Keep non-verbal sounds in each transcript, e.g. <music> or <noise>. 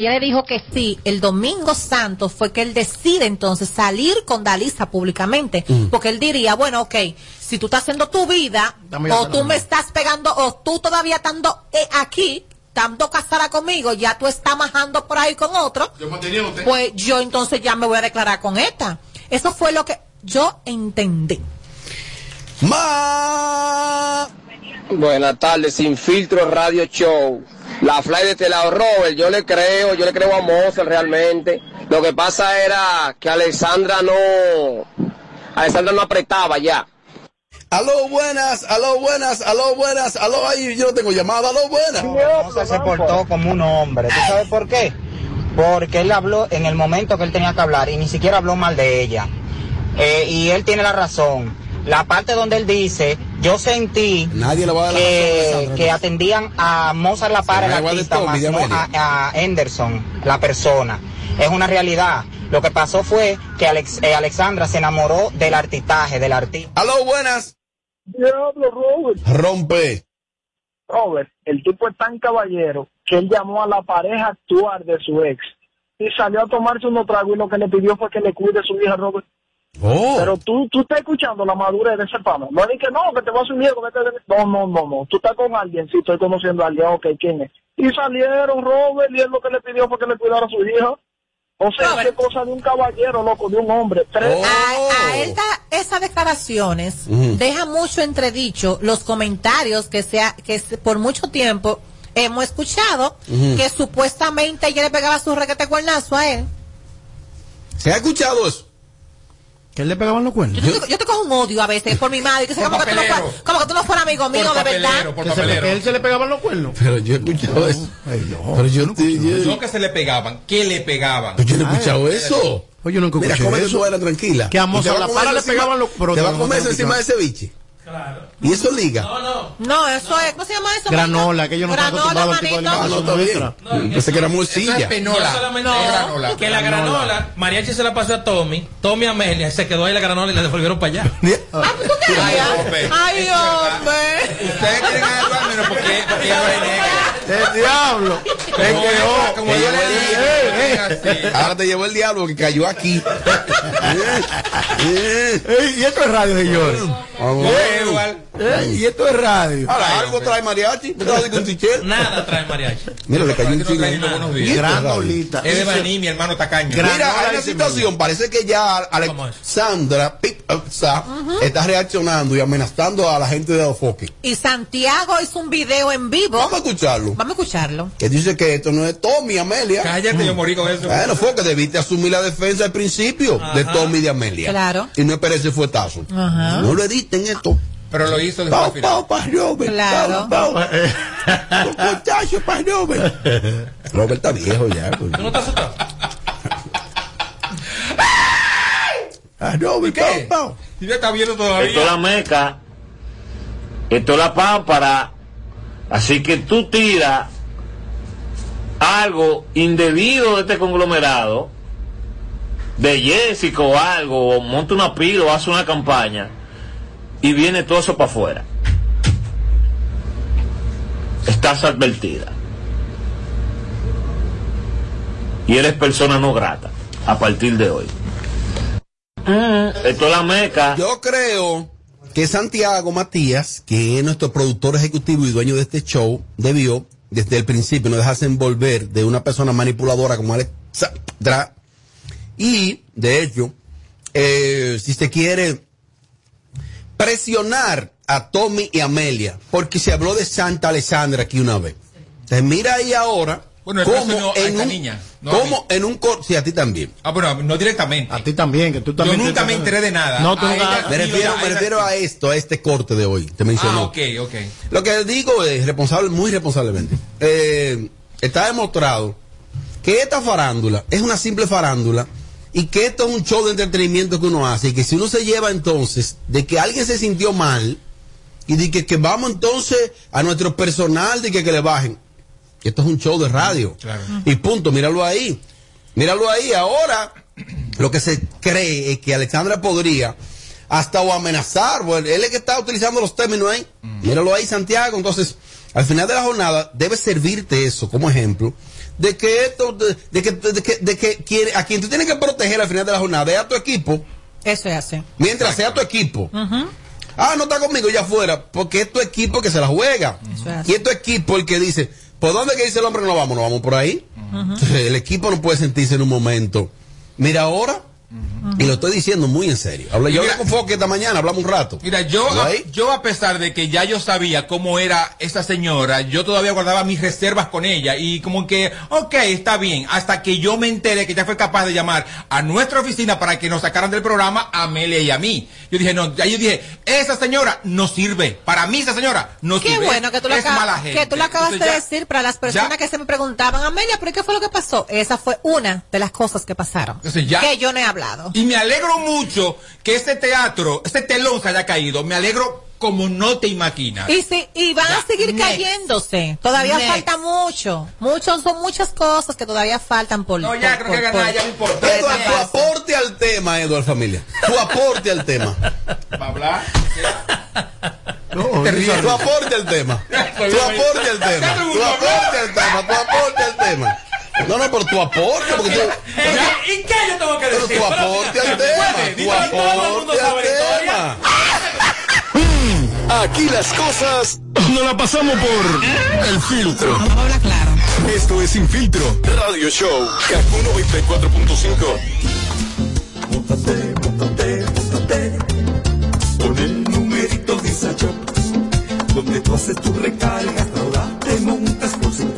ella le dijo que sí, el domingo santo fue que él decide entonces salir con Dalisa públicamente, porque él diría, bueno, ok, si tú estás haciendo tu vida, Dame o tú me estás pegando, o tú todavía estando eh, aquí, estando casada conmigo, ya tú estás majando por ahí con otro, Yo pues yo entonces ya me voy a declarar con esta. Eso fue lo que yo entendí. Ma. Buenas tardes, Sin Filtro Radio Show. La fly de este lado, Robert, yo le creo, yo le creo a Mozart realmente. Lo que pasa era que Alexandra no, Alexandra no apretaba ya. Aló, buenas, aló, buenas, aló, buenas, aló, ahí yo no tengo llamada, aló, buenas. Mozart se portó como un hombre. ¿Tú sabes por qué? Porque él habló en el momento que él tenía que hablar y ni siquiera habló mal de ella. Eh, y él tiene la razón. La parte donde él dice, yo sentí Nadie le va a dar la razón a que, que ¿no? atendían a Mozart La Para, Se el artista, más no a, a Henderson, la persona. Es una realidad. Lo que pasó fue que Alex- eh, Alexandra se enamoró del artitaje, del artista. Aló, buenas. Diablo, Robert. Rompe. Robert, el tipo es tan caballero que él llamó a la pareja actual de su ex y salió a tomarse unos tragos y lo que le pidió fue que le cuide a su hija, Robert. Oh. Pero tú, tú estás escuchando la madurez de ese pana. No es que no, que te va a que te... No, no, no, no. Tú estás con alguien, sí, estoy conociendo a alguien, ok, ¿quién es? Y salieron, Robert, y él lo que le pidió fue que le cuidara a su hija. O sea, Robert. qué cosa de un caballero, loco, de un hombre. Tres... Oh. A, a él da- esas declaraciones Ujú. deja mucho entredicho los comentarios que sea que por mucho tiempo hemos escuchado que supuestamente ella le pegaba su requete cuernazo a él. ¿Se ha escuchado eso? ¿Que él le pegaban los cuernos? Yo, te, yo te cojo un odio a veces por mi madre, que sé, Por como, que tú no fueras, como que tú no fueras amigo mío, de verdad. por ¿Que, se le- papelero. que él se le pegaban los cuernos? Pero yo he escuchado eso. Ay, no. Pero yo, yo, yo- No que se le pegaban, que le pegaban. pero yo no he escuchado eso. Oye, yo nunca Mira, escuché come eso. tu vaina tranquila. Que a va La Para le pegaban los- Te va a no, comer no, eso no, encima no. de ese biche. Y eso liga. No, eso es, ¿cómo se llama eso? Granola, que ellos no Granola, acostumbrados al tipo de manito. Ah, no. Nuestra. Pensé que era Eso morcilla. es penola. No solamente Es es granola. que la granola, Mariachi se la pasó a Tommy, Tommy a Amelia, se quedó ahí la granola y la devolvieron para allá. Ay, hombre. Ay, Es verdad. hombre. Ustedes quieren algo al menos porque, porque ella lo niega. ¡El diablo! ¡Me Como quedó! como yo le dije. Ahora te llevó el diablo que cayó aquí. <laughs> Eh, eh. Y esto es radio, señores. Como Ey, y esto es radio. Ahora, algo trae mariachi. Nada trae Mariachi. Mira, le cayó un chingo. Granolita. Es de Baní, mi hermano tacaño. Gran- Mira, hay una situación, parece que ya. Alexandra Pizza está reaccionando y amenazando a la gente de Ofoque. Y Santiago hizo un video en vivo. Vamos a escucharlo. Vamos a escucharlo. Que dice que esto no es Tommy, Amelia. Cállate, yo morí con eso. Bueno, fue que debiste asumir la defensa al principio de Tommy y de Amelia. Claro. Y no esperes ese fuetazo. Ajá. No lo editen esto. Pero lo hizo después al Pau, final. pau, pa' Robert. Claro. Pau, pau. Con cochazo pa' Robert. Robert está viejo ya. pues. ¿Tú no estás asustado? Ah, Robert, ¿Qué? pau, pau. Y ya está viendo todavía. Esto es la meca, esto es la pámpara, así que tú tiras algo indebido de este conglomerado, de Jessica o algo, o monta una pila o hace una campaña, y viene todo eso para afuera. Estás advertida. Y eres persona no grata a partir de hoy. Esto es la meca. Yo creo que Santiago Matías, que es nuestro productor ejecutivo y dueño de este show, debió desde el principio no dejarse envolver de una persona manipuladora como Alexandra. Y, de hecho, eh, si se quiere presionar a Tommy y Amelia, porque se habló de Santa Alessandra aquí una vez. Entonces, mira ahí ahora Bueno, a en un, niña, no a cómo en un sí, a ti también. Ah, bueno, no directamente. A ti también, que tú Yo también. nunca te- me enteré de nada. No, tú A nunca- ella- Me refiero, yo- me refiero a esto, a este corte de hoy. Te mencionó. Ah, ok, ok. Lo que digo es responsable, muy responsablemente. eh, está demostrado que esta farándula es una simple farándula y que esto es un show de entretenimiento que uno hace y que si uno se lleva entonces de que alguien se sintió mal y de que, que vamos entonces a nuestro personal de que, que le bajen. Esto es un show de radio. Claro. Y punto, míralo ahí. Míralo ahí. Ahora, lo que se cree es que Alexandra podría hasta o amenazar. Bueno, él es que está utilizando los términos ahí. Míralo ahí, Santiago. Entonces, al final de la jornada, debe servirte eso como ejemplo de que esto, de, de que, de que, de que quiere- a quien tú tienes que proteger al final de la jornada es a tu equipo, Eso es así. mientras sea tu equipo. Ah, no está conmigo ya afuera, porque es tu equipo que se la juega. Eso es así. Y es tu equipo el que dice, ¿por dónde que dice el hombre que no vamos? No vamos por ahí. Entonces, el equipo no puede sentirse en un momento. Mira ahora, y lo estoy diciendo muy en serio. Hablé, Y yo mira- hablé con Foque esta mañana, hablamos un rato. Mira, yo ¿Lo a, yo a pesar de que ya yo sabía cómo era esta señora, yo todavía guardaba mis reservas con ella y como que, ok, está bien, hasta que yo me enteré que ella fue capaz de llamar a nuestra oficina para que nos sacaran del programa a Amelia y a mí. Yo dije, no, ya yo dije, esa señora no sirve, para mí esa señora no Qué sirve. bueno que tú, lo acabas- mala gente. que tú lo acabas Entonces de ya- decir para las personas ya- que se me preguntaban, Amelia, ¿pero qué fue lo que pasó? Esa fue una de las cosas que pasaron. Entonces ya- que yo no he hablado. Y me alegro mucho que este teatro, este telón se haya caído. Me alegro como no te imaginas. Y, sí, y van Ya, a seguir next. cayéndose. Todavía Next. falta mucho. Muchos, son muchas cosas que todavía faltan por. No, ya, por- creo que por- ganar, por- ya no importa. tu aporte al tema, Eduardo familia. Tu aporte al tema. ¿Va a hablar? No, Te ríes. Tu aporte al tema. Tu aporte al tema. Tu aporte al tema. Tu aporte al tema. No, no, pero tu aporte. Porque tú, ¿Y qué yo tengo que pero decir? tu aporte al tema. Tu aporte al tema. Aquí las cosas no la pasamos por el filtro. Vamos a hablar claro. Esto es Sin Filtro Radio Show. Kaku 94.5. Móntate, móntate, móntate Con el numerito Visa Shop Donde tú haces tu recarga Ahora te montas por 50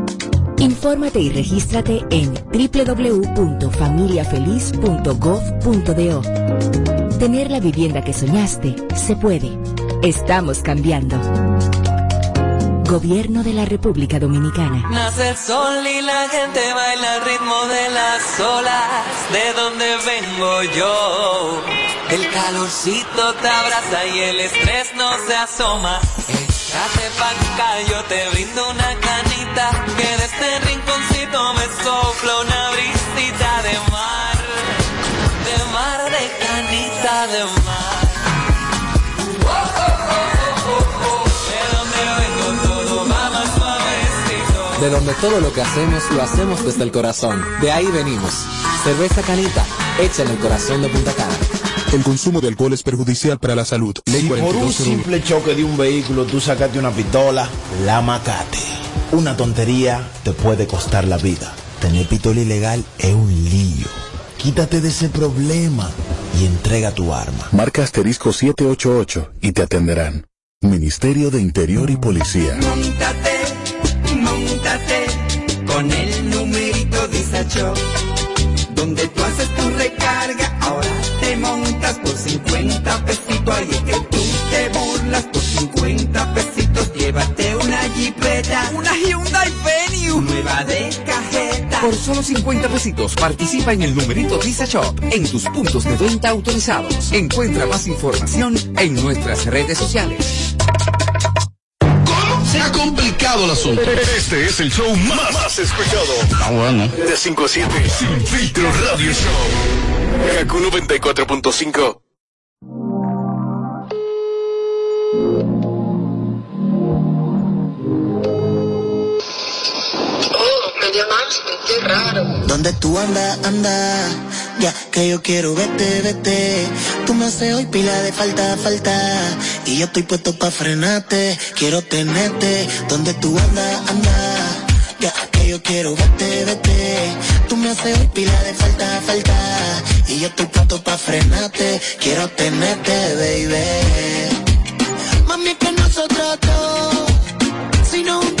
Infórmate y regístrate en www.familiafeliz.gov.do. Tener la vivienda que soñaste se puede. Estamos cambiando. Gobierno de la República Dominicana. Nace el sol y la gente baila al ritmo de las olas de donde vengo yo. El calorcito te abraza y el estrés no se asoma. Échate pa' acá, yo te brindo una canita que de este rinconcito me sopla una brisita de mar, de mar, de canita de mar. De donde todo lo que hacemos lo hacemos desde el corazón. De ahí venimos. Cerveza Canita, hecha en el corazón de Punta Cana. El consumo de alcohol es perjudicial para la salud. Ley Si por un 4201. simple choque de un vehículo tú sacaste una pistola, la macate. Una tontería te puede costar la vida. Tener pistola ilegal es un lío. Quítate de ese problema y entrega tu arma. Marca asterisco 788 y te atenderán. Ministerio de Interior y Policía. Móntate, móntate con el numerito Visa Shop. Donde tú haces tu 50 pesitos. Ahí es que tú te burlas por 50 pesitos. Llévate una jipeta, Una Hyundai Venue. nueva de cajeta. Por solo 50 pesitos participa en el numerito Visa Shop en tus puntos de venta autorizados. Encuentra más información en nuestras redes sociales. Se ha complicado el asunto. Este es el show más, más escuchado. Ah, bueno. De 5 a 7. Sin Filtro Radio Show. Kaku 94.5. qué raro. Donde tú andas, anda, ya que yo quiero verte, vete. Tú me haces hoy pila de falta, falta. Y yo estoy puesto pa' frenarte, quiero tenerte. Donde tú andas, anda, ya que yo quiero verte, vete. Tú me haces hoy pila de falta, falta. Y yo estoy puesto pa' frenarte, quiero tenerte, baby. Mami, que nosotros dos, si nos juntamos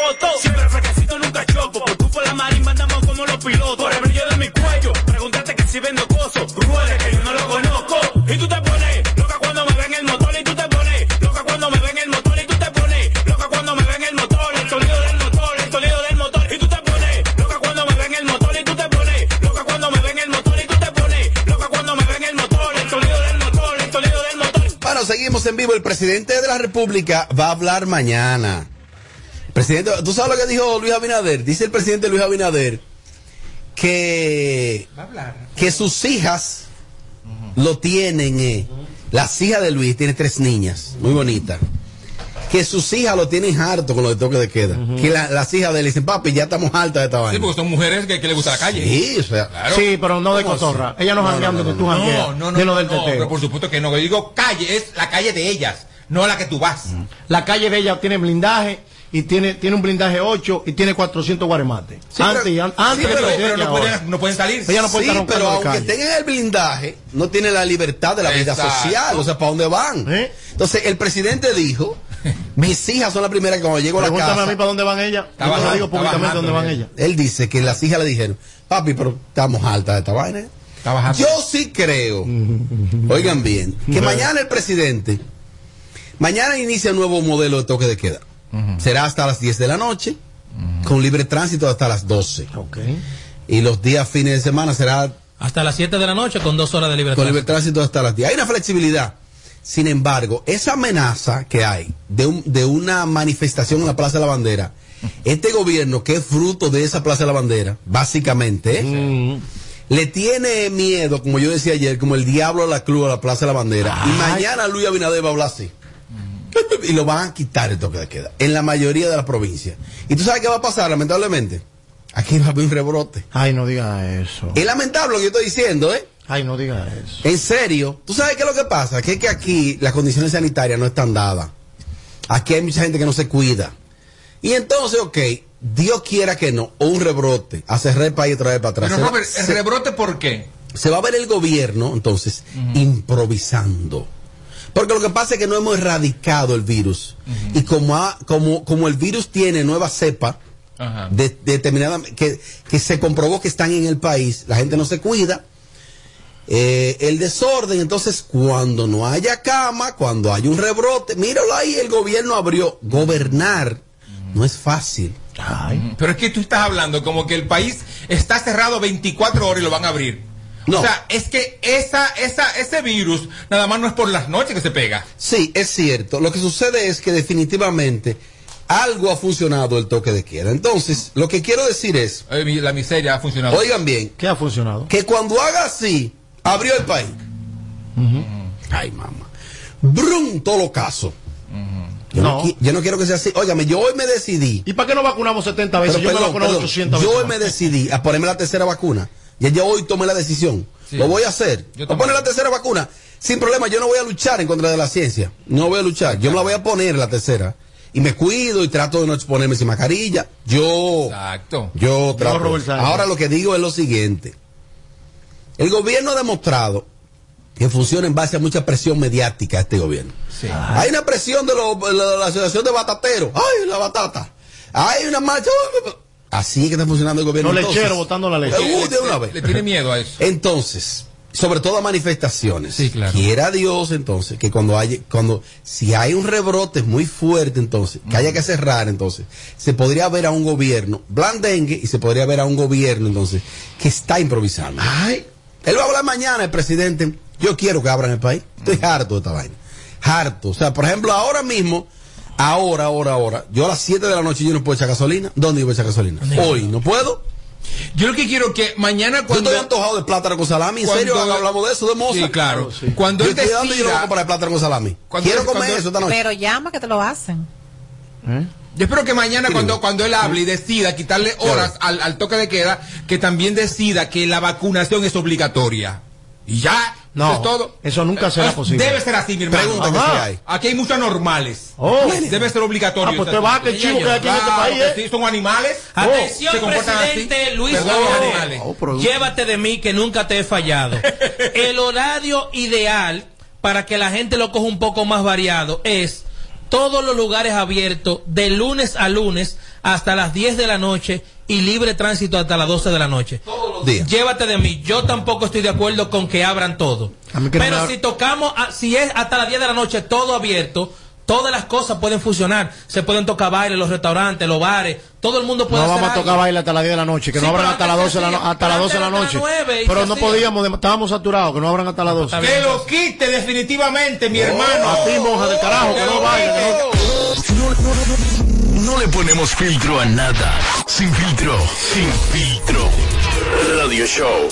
fotos. Siempre fresquecito, nunca choco. Por tu por la marimba andamos como los pilotos. Por el brillo de mi cuello. Pregúntate que si vendo coso. Ruede que yo no lo conozco. Y tú te pones loca cuando me ven el motor. Y tú te pones loca cuando me ven el motor. Y tú te pones loca cuando me ven el motor. El sonido del motor, el sonido del motor. Y tú te pones loca cuando me ven el motor. Y tú te pones loca cuando me ven el motor. Y tú te pones loca cuando me ven el motor. El sonido del motor, el sonido del motor. Bueno, seguimos en vivo. El presidente de la República va a hablar mañana. Presidente, ¿tú sabes lo que dijo Luis Abinader? Dice el presidente Luis Abinader que, que sus hijas lo tienen, eh, las hijas de Luis, tiene tres niñas, muy bonitas. Que sus hijas lo tienen harto con lo de toque de queda. Que la- las hijas de él dicen, papi, ya estamos hartas de esta Sí, vaina. porque son mujeres que, que les gusta la calle. Sí, o sea. Claro. Sí, pero no de ¿Cómo cotorra. así? Ellas no janguean tú jangueas. No, no, no. de lo no, del no, teteo. pero por supuesto que no. Yo digo calle, es la calle de ellas, no la que tú vas. La calle de ella tiene blindaje y tiene, tiene un blindaje 8 y tiene 400 guaremates. Sí, antes pero- an- antes sí, pero- pero no pueden- no pueden salir. Ella no Sí, pero aunque en el blindaje, no tiene la libertad de la vida Exacto. social. O sea, ¿para dónde van? ¿Eh? Entonces, el presidente dijo, <laughs> mis hijas son las primeras que cuando llego a la Pregúntame casa... a mí para dónde van ellas. Yo te lo digo públicamente dónde van ellas. Él dice que las hijas le dijeron, papi, pero estamos altas de esta vaina. ¿eh?". Yo sí creo, <laughs> oigan bien, que mañana el presidente, mañana inicia un nuevo modelo de toque de queda. Será hasta las 10 de la noche, con libre tránsito hasta las 12. Y los días fines de semana será Hasta las 7 de la noche con dos horas de libertad. con libre tránsito hasta las 10. Hay una flexibilidad. Sin embargo, esa amenaza que hay de, un- de una manifestación en la Plaza de la Bandera, <laughs> este gobierno que es fruto de esa Plaza de la Bandera, básicamente, ¿eh? le tiene miedo, como yo decía ayer, como el diablo a la cruz a la Plaza de la Bandera. Y mañana Luis Abinader va a hablar así. <laughs> Y lo van a quitar el toque de queda en la mayoría de las provincias. ¿Y tú sabes qué va a pasar, lamentablemente? Aquí va a haber un rebrote. Ay, no digas eso. Es lamentable lo que yo estoy diciendo, ¿eh? Ay, no digas eso. En serio, ¿tú sabes qué es lo que pasa? Que es que aquí las condiciones sanitarias no están dadas. Aquí hay mucha gente que no se cuida. Y entonces, ok, Dios quiera que no, o un rebrote, a cerrar el país otra vez para atrás. Pero Robert, ¿el se- rebrote por qué? se va a ver el gobierno, entonces, improvisando. Porque lo que pasa es que no hemos erradicado el virus. Y como, ha- como, como el virus tiene nueva cepa, de- determinada, que, que se comprobó que están en el país, la gente no se cuida. eh, el desorden, entonces cuando no haya cama, cuando hay un rebrote, míralo ahí, el gobierno abrió. Gobernar no es fácil. Pero es que tú estás hablando como que el país está cerrado 24 horas y lo van a abrir. O sea, es que esa, esa, ese virus nada más no es por las noches que se pega. Sí, es cierto. Lo que sucede es que definitivamente algo ha funcionado el toque de queda. Entonces, lo que quiero decir es, La miseria ha funcionado. oigan bien, ¿Qué ha funcionado? que cuando haga así, abrió el país. Ay, mamá. Brum, todo lo caso. Yo no. Yo no quiero que sea así. Óigame, yo hoy me decidí. ¿Y para qué no vacunamos 70 veces? Pero yo me perdón, vacuno perdón, 800 yo veces. hoy me decidí a ponerme la tercera vacuna. Ya yo hoy tomé la decisión. Lo voy a hacer. Yo Voy a poner la tercera vacuna. Sin problema, yo no voy a luchar en contra de la ciencia. No voy a luchar. Yo me la voy a poner la tercera. Y me cuido y trato de no exponerme sin mascarilla. Yo. Exacto. Yo trato. Ahora lo que digo es lo siguiente. El gobierno ha demostrado que funciona en base a mucha presión mediática este gobierno. Hay una presión de, lo- de la, de la asociación de batateros. ¡Ay, la batata! Hay una marcha. Así es que está funcionando el gobierno. Los Entonces, lecheros botando la leche. Uh, de una vez. Le tiene miedo a eso. Entonces, sobre todo a manifestaciones. Sí, claro. Quiera Dios entonces que cuando hay, cuando, si hay un rebrote muy fuerte entonces, que haya que cerrar entonces, se podría ver a un gobierno blandengue y se podría ver a un gobierno entonces que está improvisando. Ay, Él va a hablar mañana, el presidente. Yo quiero que abran el país. Estoy harto de esta vaina. Harto. O sea, por ejemplo, ahora mismo, ahora, ahora, ahora, yo a las 7 de la noche yo no puedo echar gasolina. ¿Dónde iba a echar gasolina? Hoy, ¿no puedo? Yo lo que quiero que mañana Yo cuando... estoy antojado de plátano con salami. ¿En Cuando- serio hablamos de eso, de moza? Sí, claro. Cuando Yo él estoy dando yo no voy a decida... comprar plátano con salami. Cuando Quiero él- comer cuando- eso esta noche. Pero llama que te lo hacen. Yo espero que mañana cuando, cuando él hable y decida quitarle horas al, al toque de queda, que también decida que la vacunación es obligatoria. Y ya, No, eso es todo. eso nunca será Eh, posible. Debe ser así, mi hermano. Pregunta que Ajá. si hay. Aquí hay muchos anormales. Oh. Debe ser obligatorio. Ah, pues te va, que chivo que hay aquí en este país, que ¿eh? sí, son animales. Atención, comportan así. presidente Luis. Oh, Llévate de mí que nunca te he fallado. <laughs> El horario ideal para que la gente lo coja un poco más variado es todos los lugares abiertos de lunes a lunes hasta las 10 de la noche y libre tránsito hasta las 12 de la noche. Días. Llévate de mí. Yo tampoco estoy de acuerdo con que abran todo. No Pero me si tocamos, a- si es hasta las 10 de la noche todo abierto, todas las cosas pueden funcionar. Se pueden tocar bailes, los restaurantes, los bares, todo el mundo puede no hacer vamos a tocar algo. baile hasta las 10 de la noche, que Sí, no abran hasta las antes 12 de la, no- hasta las Pero 12 de la noche. era las 9 y Pero no podíamos, de- estábamos saturados, que no abran hasta las 12. Que lo quite definitivamente, mi hermano. A ti, monja del carajo, que No, no, le ponemos filtro a nada. Sin filtro, sin filtro. Radio Show.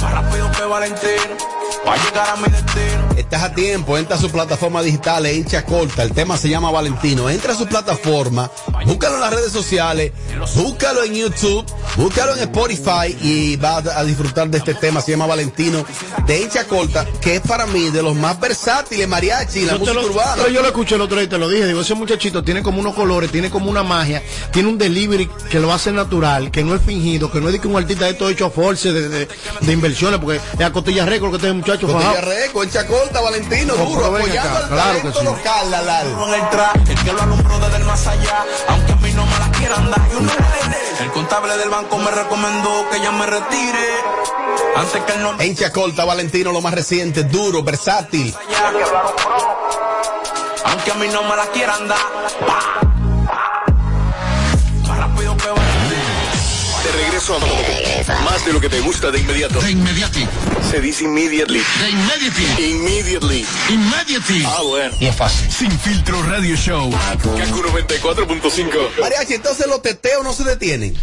Más rápido que Valentino, para llegar a mi destino. Estás a tiempo, entra a su plataforma digital, e hincha corta. El tema se llama Valentino. Entra a su plataforma, búscalo en las redes sociales, búscalo en YouTube, búscalo en Spotify y vas a disfrutar de este tema. Se llama Valentino de hincha corta, que es para mí de los más versátiles mariachi, la Yo, música lo, urbana. yo lo escuché el otro día y te lo dije. Digo, ese muchachito tiene como unos colores, tiene como una magia, tiene un delivery que lo hace natural, que no es fingido, que no es de que un artista de todo hecho a force de, de, de inversiones, porque es a costilla récord que este muchacho Costilla fajado. Reco, hincha corta, Valentino, No, duro, apoyando acá, al claro talento sí. local, Lalal. En el traje, el que lo alumbró desde el más allá, aunque a mí no me la quieran dar. no El contable del banco me recomendó que ya me retire. Antes que el nombre Hincha corta, Valentino, lo más reciente, duro, versátil. allá. Aunque a mí no me la quieran dar. Regreso a más de lo que te gusta de inmediato. De inmediati. Se dice immediately. De immediately. Immediately. Immediately. Ah, bueno. Y es fácil. Sin filtro radio show. Kaku 94.5. Mariachi, entonces los teteos no se detienen.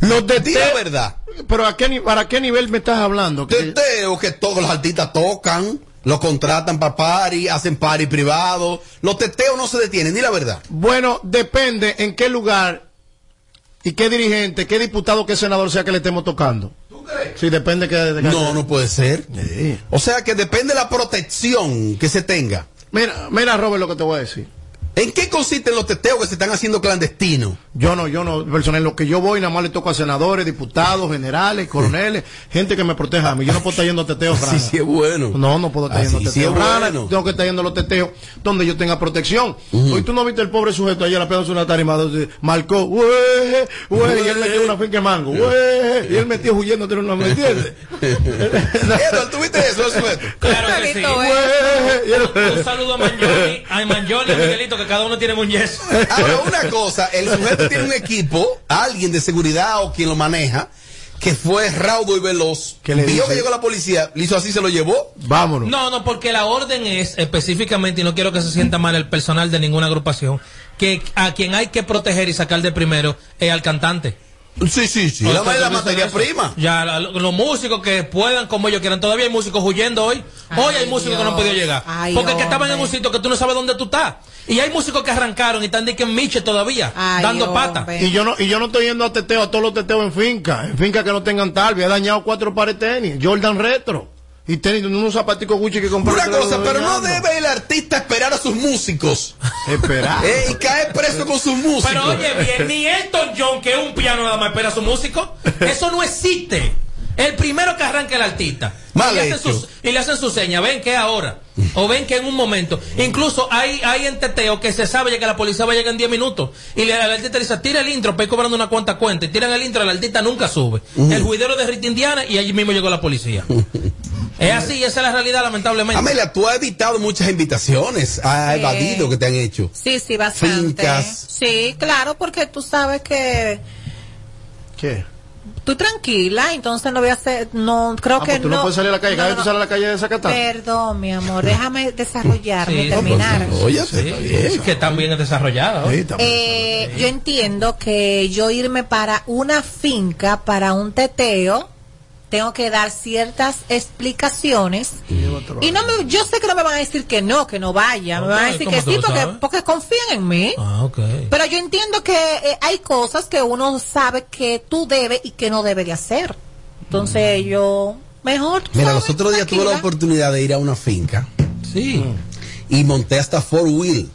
Los Di la verdad. Pero ¿a qué, ni- ¿para qué nivel me estás hablando? Que- Teteo que todos los artistas tocan, los contratan para party, hacen party privado. Los teteos no se detienen, di la verdad. Bueno, depende en qué lugar y qué dirigente, qué diputado, qué senador sea que le estemos tocando. Sí, depende que... de- No, no puede ser. Sí. O sea que depende de la protección que se tenga. Mira, mira, Robert, lo que te voy a decir. ¿En qué consisten los teteos que se están haciendo clandestinos? Yo no, yo no, personal, lo que yo voy nada más le toco a senadores, diputados, generales, coroneles, gente que me proteja a mí. Yo no puedo estar yendo a teteos Sí, sí es bueno. No, no puedo estar Así yendo a sí teteos es raras. bueno. Tengo que estar yendo a los teteos donde yo tenga protección. Hoy tú no viste el pobre sujeto ayer la pedazo de una tarima, donde marcó, güey, güey, y él metió una finca de mango, güey, y él metió huyendo, ¿no me entiendes? <laughs> ¿tuviste eso, el sujeto? Claro que sí. ¿eh? Un saludo a Manjoni, a Manjoni y a Miguelito, que cada uno tiene un yeso. <laughs> Ahora, una cosa, el sujeto tiene un equipo, alguien de seguridad o quien lo maneja, que fue raudo y veloz. ¿Qué le Vio que llegó la policía, le hizo así, se lo llevó. Vámonos. No, no, porque la orden es específicamente, y no quiero que se sienta mal el personal de ninguna agrupación, que a quien hay que proteger y sacar de primero es al cantante. Sí, sí, sí. La, la materia prima. Ya, la- los músicos que puedan como ellos quieran. Todavía hay músicos huyendo hoy. Hoy hay Ay, músicos que no han podido llegar. Ay, porque que estaban en un sitio que tú no sabes dónde tú estás. Y hay músicos que arrancaron y están de que en Miche todavía, Ay, dando pata. Y yo no, y yo no estoy yendo a teteo, a todos los teteos en finca, en finca que no tengan talvia, he dañado cuatro pares de tenis, Jordan Retro, y tenis, unos zapaticos Gucci que compré. Una cosa, pero no debe el artista esperar a sus músicos. Esperar. <laughs> Eh, y caer preso con sus músicos. Pero oye bien, ni Elton John, que es un piano nada más espera a su músico, <laughs> eso no existe. El primero que arranca el artista. Mal y, le hacen hecho. sus- y le hacen su seña. Ven que ahora. O ven que en un momento. Incluso hay, hay en teteo que se sabe ya que la policía va a llegar en 10 minutos. Y le, al artista le dice, tira el intro para ir cobrando una cuanta cuenta. Y tiran el intro, el artista nunca sube. El juidero de Rita Indiana y allí mismo llegó la policía. <laughs> es así, esa es la realidad, lamentablemente. Amelia, tú has evitado muchas invitaciones, has Sí. evadido que te han hecho. Sí, sí, bastante. Fincas. Sí, claro, porque tú sabes que ¿Qué? tú tranquila, entonces no voy a hacer, no, creo Ah, que pues tú no, puedes salir a la calle. Cada no, vez tú sales a la calle de Zacatán. Perdón, mi amor, <laughs> déjame desarrollarme, Sí, terminar. Oye, Sí, que también es desarrollada. Eh, yo entiendo que yo irme para una finca, para un teteo, tengo que dar ciertas explicaciones. Y no me, yo sé que no me van a decir que no, que no vaya. Me van a decir ¿cómo que sí porque, sabes? porque confían en mí. Ah, ok. Pero yo entiendo que eh, hay cosas que uno sabe que tú debes y que no debes de hacer. Entonces yo, mejor. Mira, los otros días tuve la oportunidad de ir a una finca. Sí. Y monté hasta four wheel.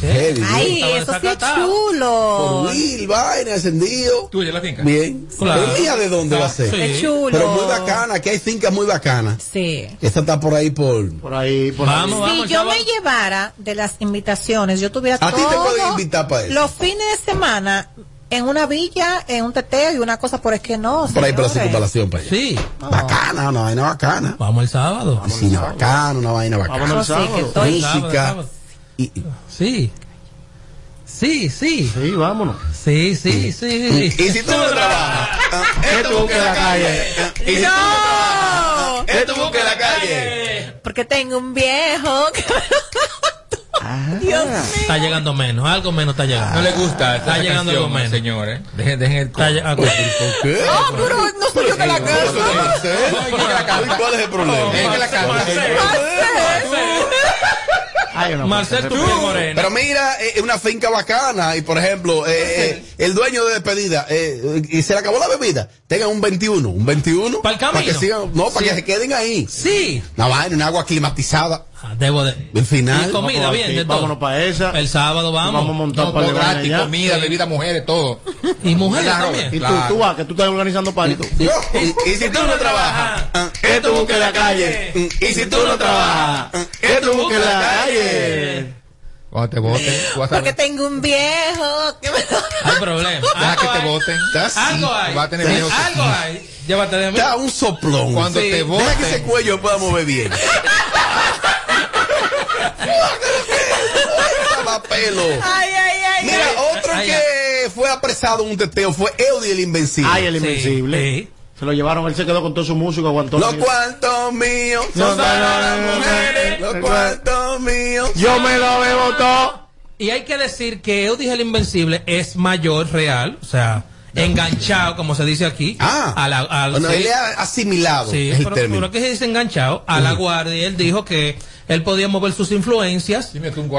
Heavy. Ay, eso sí es chulo. Four wheel, vaina, encendido. ¿Tuya la finca? Bien. Claro. Pero mía de dónde va a ser. Sí. Qué chulo. Pero muy bacana, aquí hay fincas muy bacanas. Sí. Esta está por ahí por. Por ahí, por Vamos, si vamos, yo chaval. me llevara de las invitaciones, yo tuviera A ti te pueden invitar para eso. los fines de semana en una villa, en un teteo y una cosa, por es que no. Por ahí por la circunvalación para allá. Sí. Bacana, una vaina bacana. Vamos el sábado. Piscina bacana, una vaina bacana. Vámonos el Sí, que sábado. estoy- Sábado, Música. Y, y- Sí. Sí, sí. Sí, vámonos. Sí, sí, sí. y <laughs> si tú no trabajas, ah, es tu busque la calle. ah, Y si tú no trabajas, ah, es tu busque la calle. Porque tengo un viejo. que- <laughs> Dios mío. Está llegando menos, algo menos está llegando. No le gusta Está llegando canción, algo menos. señor, ¿eh? Dejen, dejen el Está ah, ¿Por qué? Ah, pero no soy yo que la ¿Eso canto. ¿Cuál es el problema? Dejen que la cante. Ay, no, Marcel Tupiel Moreno. Pero mira, es una finca bacana y por ejemplo, eh, eh, el dueño de despedida, eh, y se le acabó la bebida, tengan un 21, un 21. ¿Pa'l camino? que sigan, no, para Sí. que se queden ahí. Sí. Una vaina, una agua climatizada. Ah, Debo de. El final. Y comida, Vamos bien, aquí, de todo. vámonos para esa. El sábado vamos. Vamos a montar No, para vaina gratis, allá. comida, bebida, mujeres, todo. Y mujeres Claro. también. Y tú, Claro. tú vas, que tú estás organizando palito. Yo, y, y si tú no trabajas, ah, es tu busque la calle. Y si tú no trabajas, ah, es tu busque la calle. Cuando te voten, Porque tengo un viejo. que me- Hay problema. <laughs> Deja que Algo te hay. voten. Algo hay. Va a tener Sí, miedo. Algo hay. Llévate de mí. Da un soplón. Cuando Sí. te Deja voten. que ese cuello pueda mover bien. <laughs> Daba pelo. Ay, ay, ay. Mira, ay. otro Ay, que fue apresado en un teteo fue Eudi el Invencible. Ay, el invencible. sí. Se lo llevaron, él se quedó con todo su músico, aguantó. Los cuartos míos son No, no, para no, las mujeres. Los no. cuartos míos. Yo me lo bebo todo. Y hay que decir que Eudis el Invencible es mayor real, o sea, enganchado, como se dice aquí. Ah. a la, al- Bueno, sí. él ha asimilado Sí, es el pero, término. pero que se dice enganchado a la guardia. y Él dijo que él podía mover sus influencias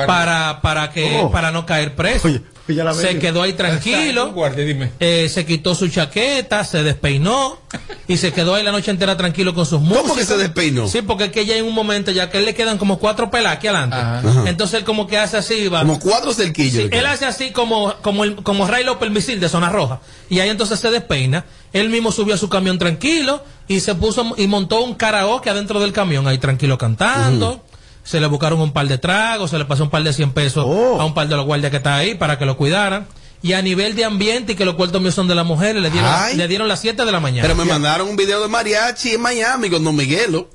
para, para que Oh. para no caer preso. Oye, oye, la se quedó ahí tranquilo. Un guardia, dime. eh, se quitó su chaqueta, se despeinó y se quedó ahí la noche entera tranquilo con sus músicos. ¿Cómo que se despeinó? Sí, porque es que ya en un momento, ya que él le quedan como cuatro pelas aquí adelante. Ajá. Entonces él como que hace así, va. Como cuatro cerquillos. Sí, él hace así como, como, el, como Ray López el misil de zona roja. Y ahí entonces se despeina. Él mismo subió a su camión tranquilo y se puso y montó un karaoke adentro del camión ahí tranquilo cantando. Se le buscaron un par de tragos, se le pasó un par de 100 pesos Oh. a un par de los guardias que está ahí para que lo cuidaran. Y a nivel de ambiente y que los cuartos míos son de las mujeres, le dieron, Ay. le dieron las 7 de la mañana. Pero me mandaron un video de mariachi en Miami con Don Miguelo.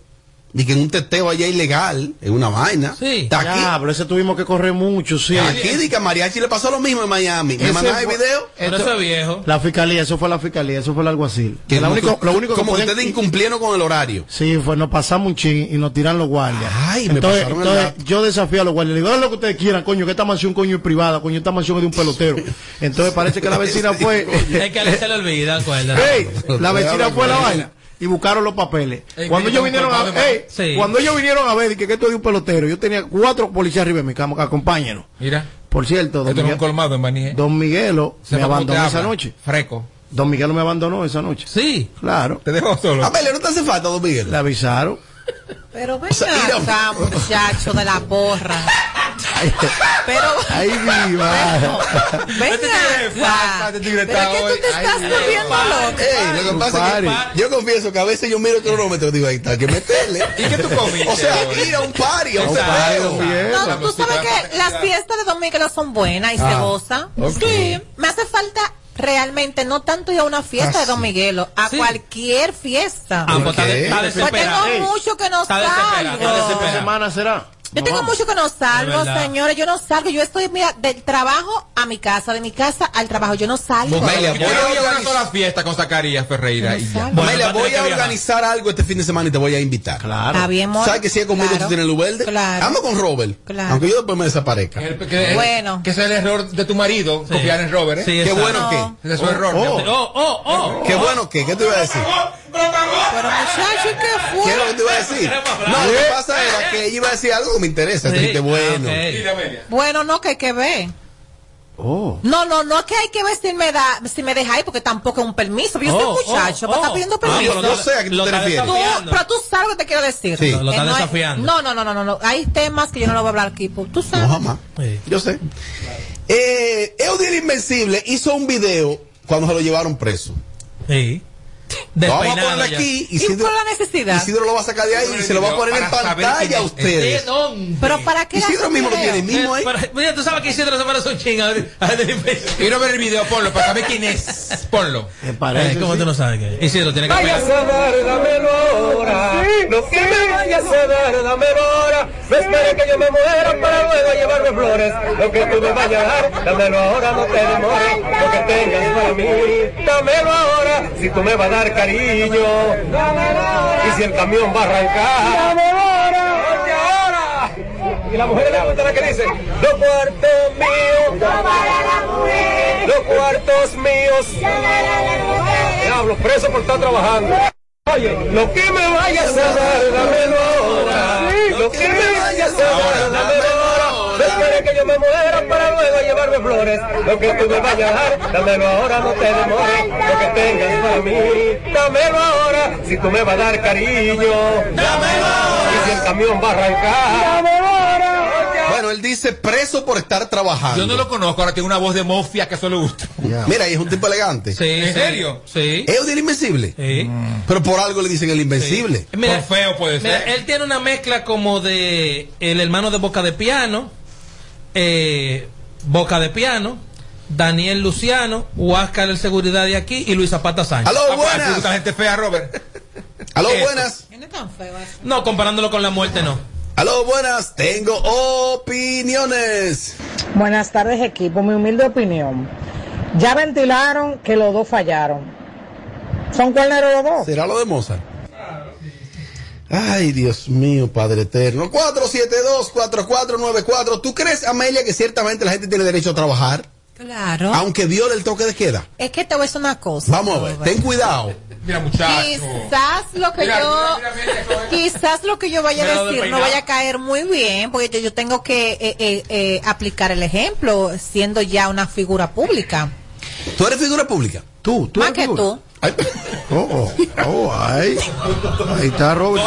Y que en un teteo allá ilegal, en una vaina. Sí. Está aquí. Ya, pero ese tuvimos que correr mucho, sí. Aquí di que a Mariachi le pasó lo mismo en Miami. Me Ese mandaron el video. Pero eso es viejo. La fiscalía, eso fue la fiscalía, eso fue el alguacil. Que como único, lo único que como que podían- ustedes incumplieron con el horario. Sí, fue, nos pasamos un chin y nos tiran los guardias. Ay, me pasaron entonces yo desafío a los guardias. Le digo, hagan lo que ustedes quieran, coño, que esta mansión coño es privada, coño, esta mansión es de un pelotero. Entonces parece que la vecina <laughs> fue. Es que a él se le olvida, acuérdate. La vecina fue a la vaina y buscaron los papeles. Ey, Cuando ellos vinieron a, culpable, ey, Sí. cuando ellos vinieron a ver que, que esto es de un pelotero, yo tenía cuatro policías arriba de mi cama, acompáñenos. Mira, Por cierto, don Miguel, colmado en. ¿eh? don Miguelo me abandonó esa noche. Freco. Don Miguelo me abandonó esa noche. Sí. Claro. Te dejó solo. Amelia, ¿no te hace falta, Don Miguel? Le avisaron. Pero ven sea, mira- acá, <laughs> muchacho de la porra. Pero, Ahí viva. venga. Pero Pero que tú te estás volviendo loco. Ey, lo que pasa es que yo confieso que a veces yo miro el cronómetro y digo, ahí está, hay que meterle. ¿Y qué tú comiste O sea, ir a un party, a un Exacto. feo. No, tú sabes que las fiestas de domingo son buenas y se Ah, goza. ok. Sí, me hace falta realmente no tanto ir a una fiesta Ah, de Don sí. Miguelo, a Sí. cualquier fiesta. Ah, pues está, de- ¿Qué? está desesperado. tengo mucho que no salgo. desesperado. ¿Esta semana será? Yo No tengo vamos. mucho que no salgo, señores. Yo no salgo. Yo estoy, mira, del trabajo a mi casa, de mi casa al trabajo. Yo no salgo. Amelia, Yo voy a organizar- sola fiesta con Zacarías Ferreira y ya. Tener voy a organizar algo este fin de semana y te voy a invitar. Claro. Está bien, amor. ¿Sabes que si es conmigo Claro. tú tienes luz verde? Claro. Ando con Robert. Claro. Aunque yo después me desaparezca. Que- que- Bueno. Que ese es el error de tu marido, Sí. confiar en Robert, ¿eh? Sí, Qué bueno No. que. Ese es su error. Oh. amor. Oh, oh, oh. Qué bueno que. ¿Qué te iba a decir? Pero muchachos, ¿qué ¿Qué es lo fue? que te iba a decir? No, lo que pasa era que ella iba a decir algo me interesa. Sí. Bueno. Ah, Amelia. Bueno, no, que hay que ver. Oh. No, no, no es que hay que ver si me da, si me dejáis, porque tampoco es un permiso. Yo Oh, soy muchacho, oh, estar oh. pidiendo Ah, permiso. pero No sé a qué tú Lo te está refieres. Tú, desafiando. pero tú sabes lo que te quiero decir. Sí. Lo, lo está Eh, no desafiando. No, no, no, no, no, no. Hay temas que yo no lo voy a hablar aquí. pues, Tú sabes. No, jamás. Sí. Yo sé. Eh, Eudir Invencible hizo un video cuando se lo llevaron preso. Sí. Lo vamos a poner aquí. ¿Y Isidro, por la necesidad? Isidro lo va a sacar de ahí y se lo va a poner en pantalla a es. ustedes. Pero para qué Isidro mismo lo tiene mismo ahí. Pero, mira, tú sabes que Isidro se parece un ching. Quiero ver el video, ponlo, para saber quién es. Ponlo. Me Eh, parece. ¿Cómo sí. tú no sabes qué? Isidro tiene que Vayas pegar. a dar, dámelo ahora. Lo que me vayas a dar, dámelo ahora. No esperes que yo me muera para luego llevarme flores. Lo que tú me vayas a dar, dámelo ahora, no te demores. Lo que tengas para mí, dámelo ahora. Si tú me vas a dar cariño. Y si el camión va a arrancar. Y la mujer le gusta la que dice, los cuartos míos. Los cuartos míos. Diablo, preso por estar trabajando. Oye, lo que me vayas a dar, dámelo ahora. Lo que me vayas a dar, dámelo yo me muera para luego llevarme flores. Lo que tú me vayas a dar, dámelo ahora, no te demores. Lo que tengas para mí, dámelo ahora. Si tú me vas a dar cariño, dámelo ahora. Y si el camión va a arrancar, dámelo ahora. Bueno, él dice preso por estar trabajando. Yo no lo conozco, ahora tiene una voz de mofia que eso le gusta. Mira, y es un tipo elegante. Sí, ¿En sí. serio? Sí. Eudir Invencible. Sí. Pero por algo le dicen el Invencible. Mira, Por feo puede mira, ser. él tiene una mezcla como de el hermano de Boca de Piano, eh, Boca de Piano, Daniel Luciano, Huáscar el seguridad de aquí y Luis Zapata Sánchez. Aló, Ah, pues, buenas. ¿te gusta la gente fea, Robert. Aló, buenas. No comparándolo con la muerte, no. Aló, buenas. Tengo opiniones. Buenas tardes equipo, mi humilde opinión. Ya ventilaron que los dos fallaron. ¿Son cuerneros los dos? ¿Será lo de Mozart? Ay, Dios mío, Padre Eterno. 472-4494. ¿Tú crees, Amelia, que ciertamente la gente tiene derecho a trabajar? Claro. Aunque viole el toque de queda. Es que te voy a decir una cosa. Vamos a ver, ten cuidado. Mira, muchacho. Quizás lo que Mira, yo, mira, mira, mira, eso es. quizás lo que yo vaya a decir no vaya a caer muy bien, porque yo, yo tengo que eh, eh, eh, aplicar el ejemplo, siendo ya una figura pública. ¿Tú eres figura pública? Tú, tú Más eres que figura. tú. Ay, Oh, oh, oh, ay. Ahí está Robert.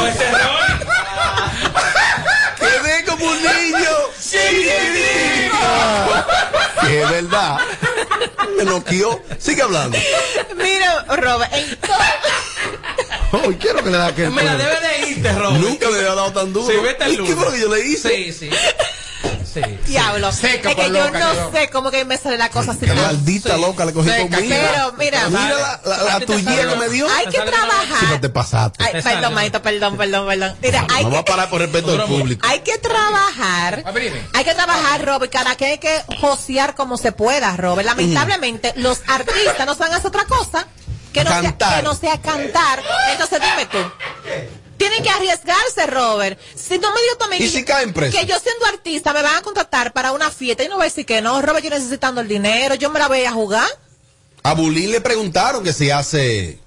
quedé como un niño. Que es verdad. Me noqueó. Sigue hablando. Mira, Robert, Oh, quiero que le da aquel. Me la debe de irte, Robert. Nunca me había dado tan duro. Sí, vete al ¿Y qué fue lo que yo le hice? Sí, sí. Sí. diablo, Seca es que yo loca, no quedó. sé cómo que me sale la cosa así. Qué tan- maldita Sí. loca le cogí Seca, conmigo. Pero mira, Mira la, la, la tuya que me dio. hay que no trabajar. te pasaste. Ay, perdón, ¿no? maito, perdón, perdón, perdón. Mira, hay No va que, a parar por respeto al público. hay que trabajar. A ver, dime. Hay que trabajar, Robert. Cada que hay que josear como se pueda, Robert. Lamentablemente, los artistas no saben hacer otra cosa que no, sea, Cantar. que no sea cantar. Entonces, dime tú. Tienen que arriesgarse, Robert. Si no me digo también que yo siendo artista me van a contratar para una fiesta y no voy a decir que no, Robert, yo necesitando el dinero, yo me la voy a jugar. A Bulín le preguntaron que si hace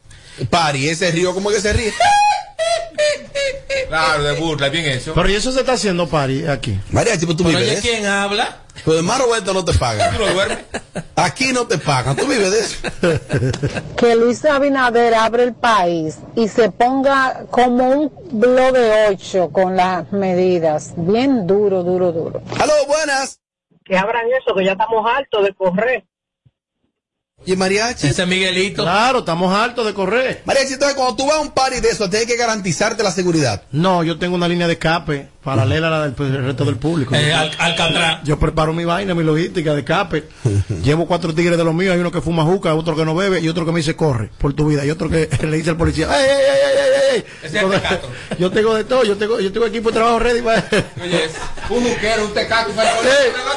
pari, ese río, ¿cómo que se ríe? <laughs> Claro, de burla, bien hecho. Pero ¿y eso se está haciendo, Pari, aquí? María, tipo, tú Pero vives oye, de eso? ¿quién habla? Pero de más Roberto no te pagan. <laughs> Aquí no te pagan. Tú vives de eso. <laughs> Que Luis Abinader abre el país y se ponga como un blog de ocho con las medidas. Bien duro, duro, duro. Aló, buenas. Que abran eso, que ya estamos hartos de correr. ¿Y mariachi? Ese Miguelito. Claro, estamos hartos de correr. Mariachi, entonces cuando tú vas a un party de eso, tienes que garantizarte la seguridad. No, yo tengo una línea de escape paralela a la del pues, el resto del público. Eh, Yo- Al- Alcatraz. Yo preparo mi vaina, mi logística de escape. <laughs> Llevo cuatro tigres de los míos. Hay uno que fuma juca, otro que no bebe y otro que me dice corre por tu vida. Y otro que <laughs> le dice al policía, ¡ay, ay, ay, ay, ay, ay! Ese es el tecato. <laughs> Yo tengo de todo. Yo tengo, yo tengo equipo de trabajo ready para. Oye, un juquero, un tecato,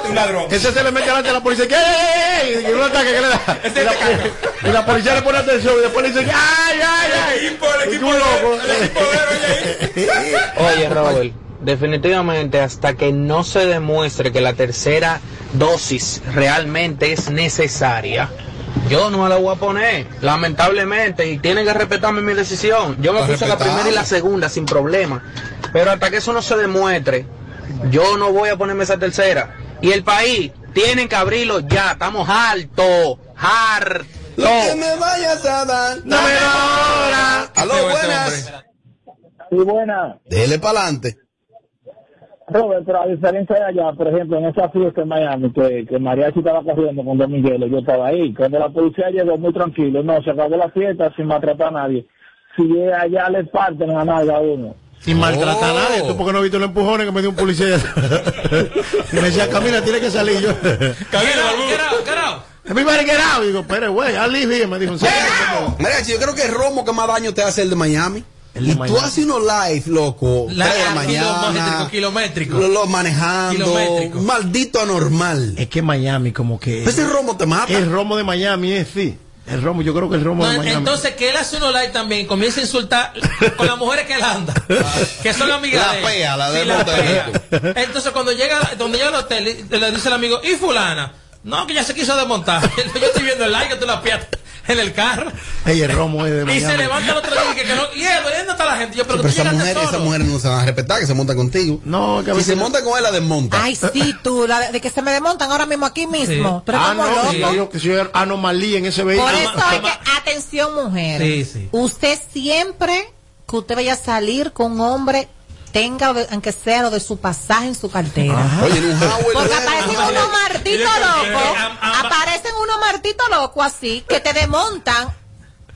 un ladrón. Ese se le mete delante a la policía. ¿Qué? ¡Ay, ay, ay! Y un ataque que le da. Ese Y la, y la policía le pone atención y después le dice, ¡ay, ay, ay! El equipo, el equipo el equipo ahí. Oye, Robert, definitivamente hasta que no se demuestre que la tercera dosis realmente es necesaria, yo no me la voy a poner, lamentablemente, y tienen que respetarme mi decisión. Yo me puse la primera y la segunda sin problema, pero hasta que eso no se demuestre, yo no voy a ponerme esa tercera. Y el país tienen que abrirlo ya, estamos hartos, hartos. Lo que me vayas a dar. ¡No me ahora! Aló, buenas. Sí, buena. Dele para adelante. Robert, pero a diferencia de allá, por ejemplo, en esa fiesta en Miami, que, que Mariachi estaba corriendo con Don Miguel, yo estaba ahí. Cuando la policía llegó muy tranquilo, no, se acabó la fiesta sin maltratar a nadie. Si allá le parten a nadie a uno. Sin maltratar a Oh. nadie. ¿Tú porque no viste los empujones que me dio un policía? <laughs> y me decía, Camila, tiene que salir. Yo, get out. Everybody get out. Y digo, pero güey, I live here. Me dijo. Mariachi, yo creo que el romo que más daño te hace el de Miami. Y tú haces unos live, loco. La- de la kilométrico, mañana. kilométrico. Lo, lo manejando. Kilométrico. Maldito anormal. Es que Miami como que... Ese romo te mata. El romo de Miami es, sí. El romo, yo creo que el romo No, de Miami. entonces que él hace unos live también y comienza a insultar con las mujeres que él anda, <laughs> que son amigas La de él. fea, la de Sí, la Monterrey. fea. Entonces cuando llega, donde llega al hotel, le dice el amigo, ¿y fulana? No, que ya se quiso desmontar. <laughs> Yo estoy viendo el live que tú la pierdes <laughs> en el carro. Ey, el romo es de Miami. Y se levanta el otro día y que, que no, y él, ¿dónde está la gente? Yo, pero, Pero tú esas mujeres no se van a respetar, que se montan contigo. No, que a Si se montan con él, la desmonta. Ay, sí, tú, la de, de que se me desmontan ahora mismo aquí mismo. Eres Ah, no, loco. que yo que hay anomalía en ese Por vehículo. eso hay que, atención mujeres. Sí, sí. Usted siempre que usted vaya a salir con un hombre, tenga, aunque sea lo de su pasaje en su cartera. Oye, en un Huawei Porque aparecen unos martitos locos, aparecen unos martitos locos así, que te desmontan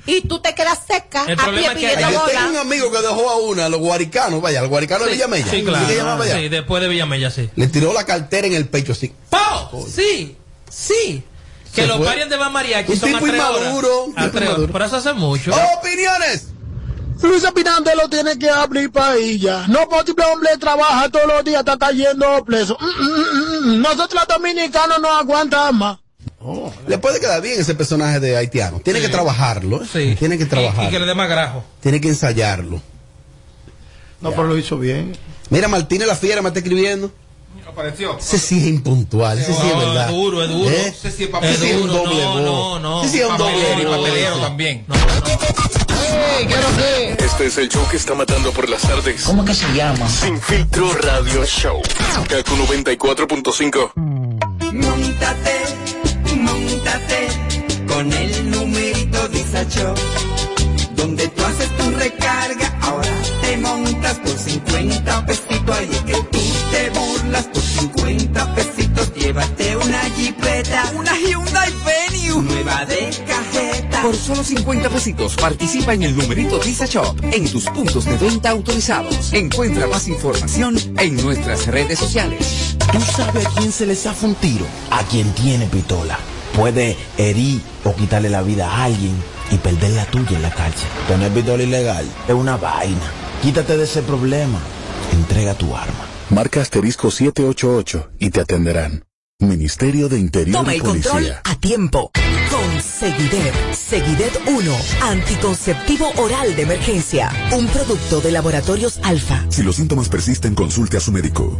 y tú te quedas seca El a problema pie es que pidiendo Yo tengo un amigo que dejó a una, a los guaricanos, vaya, al guaricano de Villamella. Sí, claro. ¿Sí allá? Sí, después de Villamella, sí. Le tiró la cartera en el pecho así. ¡Pau! Sí, sí. Que los parientes de Van Mariachi Un son a tipo tres horas. A tipo tres horas. inmaduro. Por eso hace mucho. ¡Opiniones! Luis Pinante lo tiene que abrir para ella. No posible hombre trabaja todos los días, está cayendo preso. Mm, mm, mm. Nosotros los dominicanos no aguantamos más. Le puede quedar bien ese personaje de haitiano. Tiene que trabajarlo. ¿eh? Sí. Tiene que Y, y que trabajarlo. le dé más grajo. Tiene que ensayarlo. No, pero lo hizo bien. Mira, Martínez la fiera me está escribiendo. Apareció. Ese sí es impuntual. Ese sí es No, verdad. es duro, es duro. ¿Eh? Ese sí es Ese sí es un duro, doble no, voz. no, no. Ese sí es un doble Papelero y Este es el show que está matando por las tardes. ¿Cómo que se llama? Sin filtro radio show. Kaku 94.5. Montate, montate con el numerito Disacho. Donde tú haces tu recarga, ahora te montas por 50 pesitos. Ahí es que tú te burlas por 50 pesitos. Llévate una jipeta, una Hyundai Venue, nueva de. Por solo 50 pesitos participa en el numerito Visa Shop en tus puntos de venta autorizados. Encuentra más información en nuestras redes sociales. ¿Tú sabes a quién se le zafa un tiro? A quien tiene pistola. Puede herir o quitarle la vida a alguien y perder la tuya en la calle. Tener pistola ilegal es una vaina. Quítate de ese problema. Entrega tu arma. Marca asterisco 788 y te atenderán. Ministerio de Interior Toma el control a tiempo. Con Seguidet. Seguidet 1. Anticonceptivo oral de emergencia. Un producto de laboratorios alfa. Si los síntomas persisten, consulte a su médico.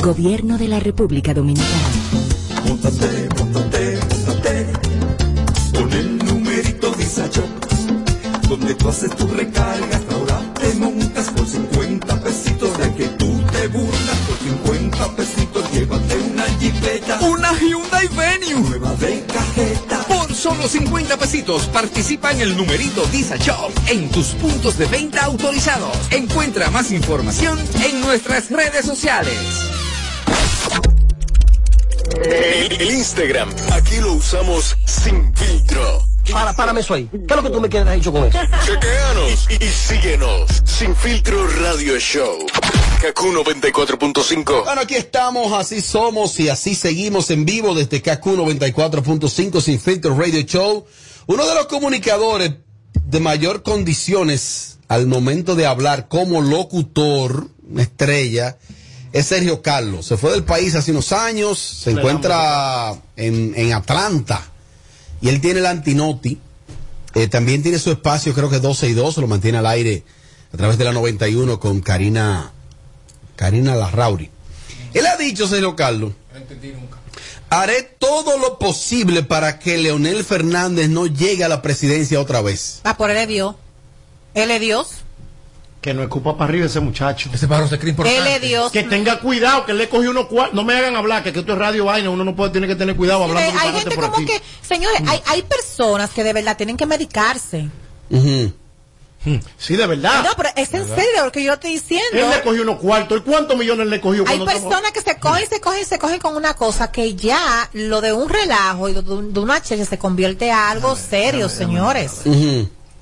Gobierno de la República Dominicana. Móntate, móntate, móntate Con el numerito Disacho Donde tú haces tu recarga Ahora te montas por 50 pesitos De que tú te burlas Por 50 pesitos Llévate una jipeta Una Hyundai Venue. Nueva de cajeta Por solo 50 pesitos participa en el numerito Disa Shop en tus puntos de venta autorizados. Encuentra más información en nuestras redes sociales. El, el Instagram, aquí lo usamos sin filtro. Para, párame eso ahí. ¿Qué es lo que tú me quieres dicho con eso? Chequeanos y, y síguenos. Sin filtro radio show. Kaku 94.5. Bueno, aquí estamos, así somos y así seguimos en vivo desde KQ 94.5 Sin Filtro Radio Show. Uno de los comunicadores de mayor condiciones al momento de hablar como locutor, una estrella, es Sergio Carlos. Se fue del país hace unos años, se encuentra en, en Atlanta y él tiene el Antinoti. Eh, también tiene su espacio, creo que 12 y 2, lo mantiene al aire a través de la 91 con Karina, Karina Larrauri. Él ha dicho, Sergio Carlos, haré todo lo posible para que Leonel Fernández no llegue a la presidencia otra vez. Ah, por él es Dios. Él es Dios. Que no escupa para arriba ese muchacho. Ese pájaro se cree Él es Dios. Que tenga cuidado, que él le cogió unos cuartos. No me hagan hablar, que, que esto es radio vaina. Uno no puede tener que tener cuidado hablando hay gente por como aquí. que, señores, hay, hay personas que de verdad tienen que medicarse. Sí, de verdad. No, pero es en serio lo que yo estoy diciendo. Él le cogió unos cuartos. ¿Y cuántos millones le cogió? Hay personas que se cogen, se cogen, se cogen con una cosa que ya lo de un relajo y de, un- de una cheche se convierte a algo serio, señores.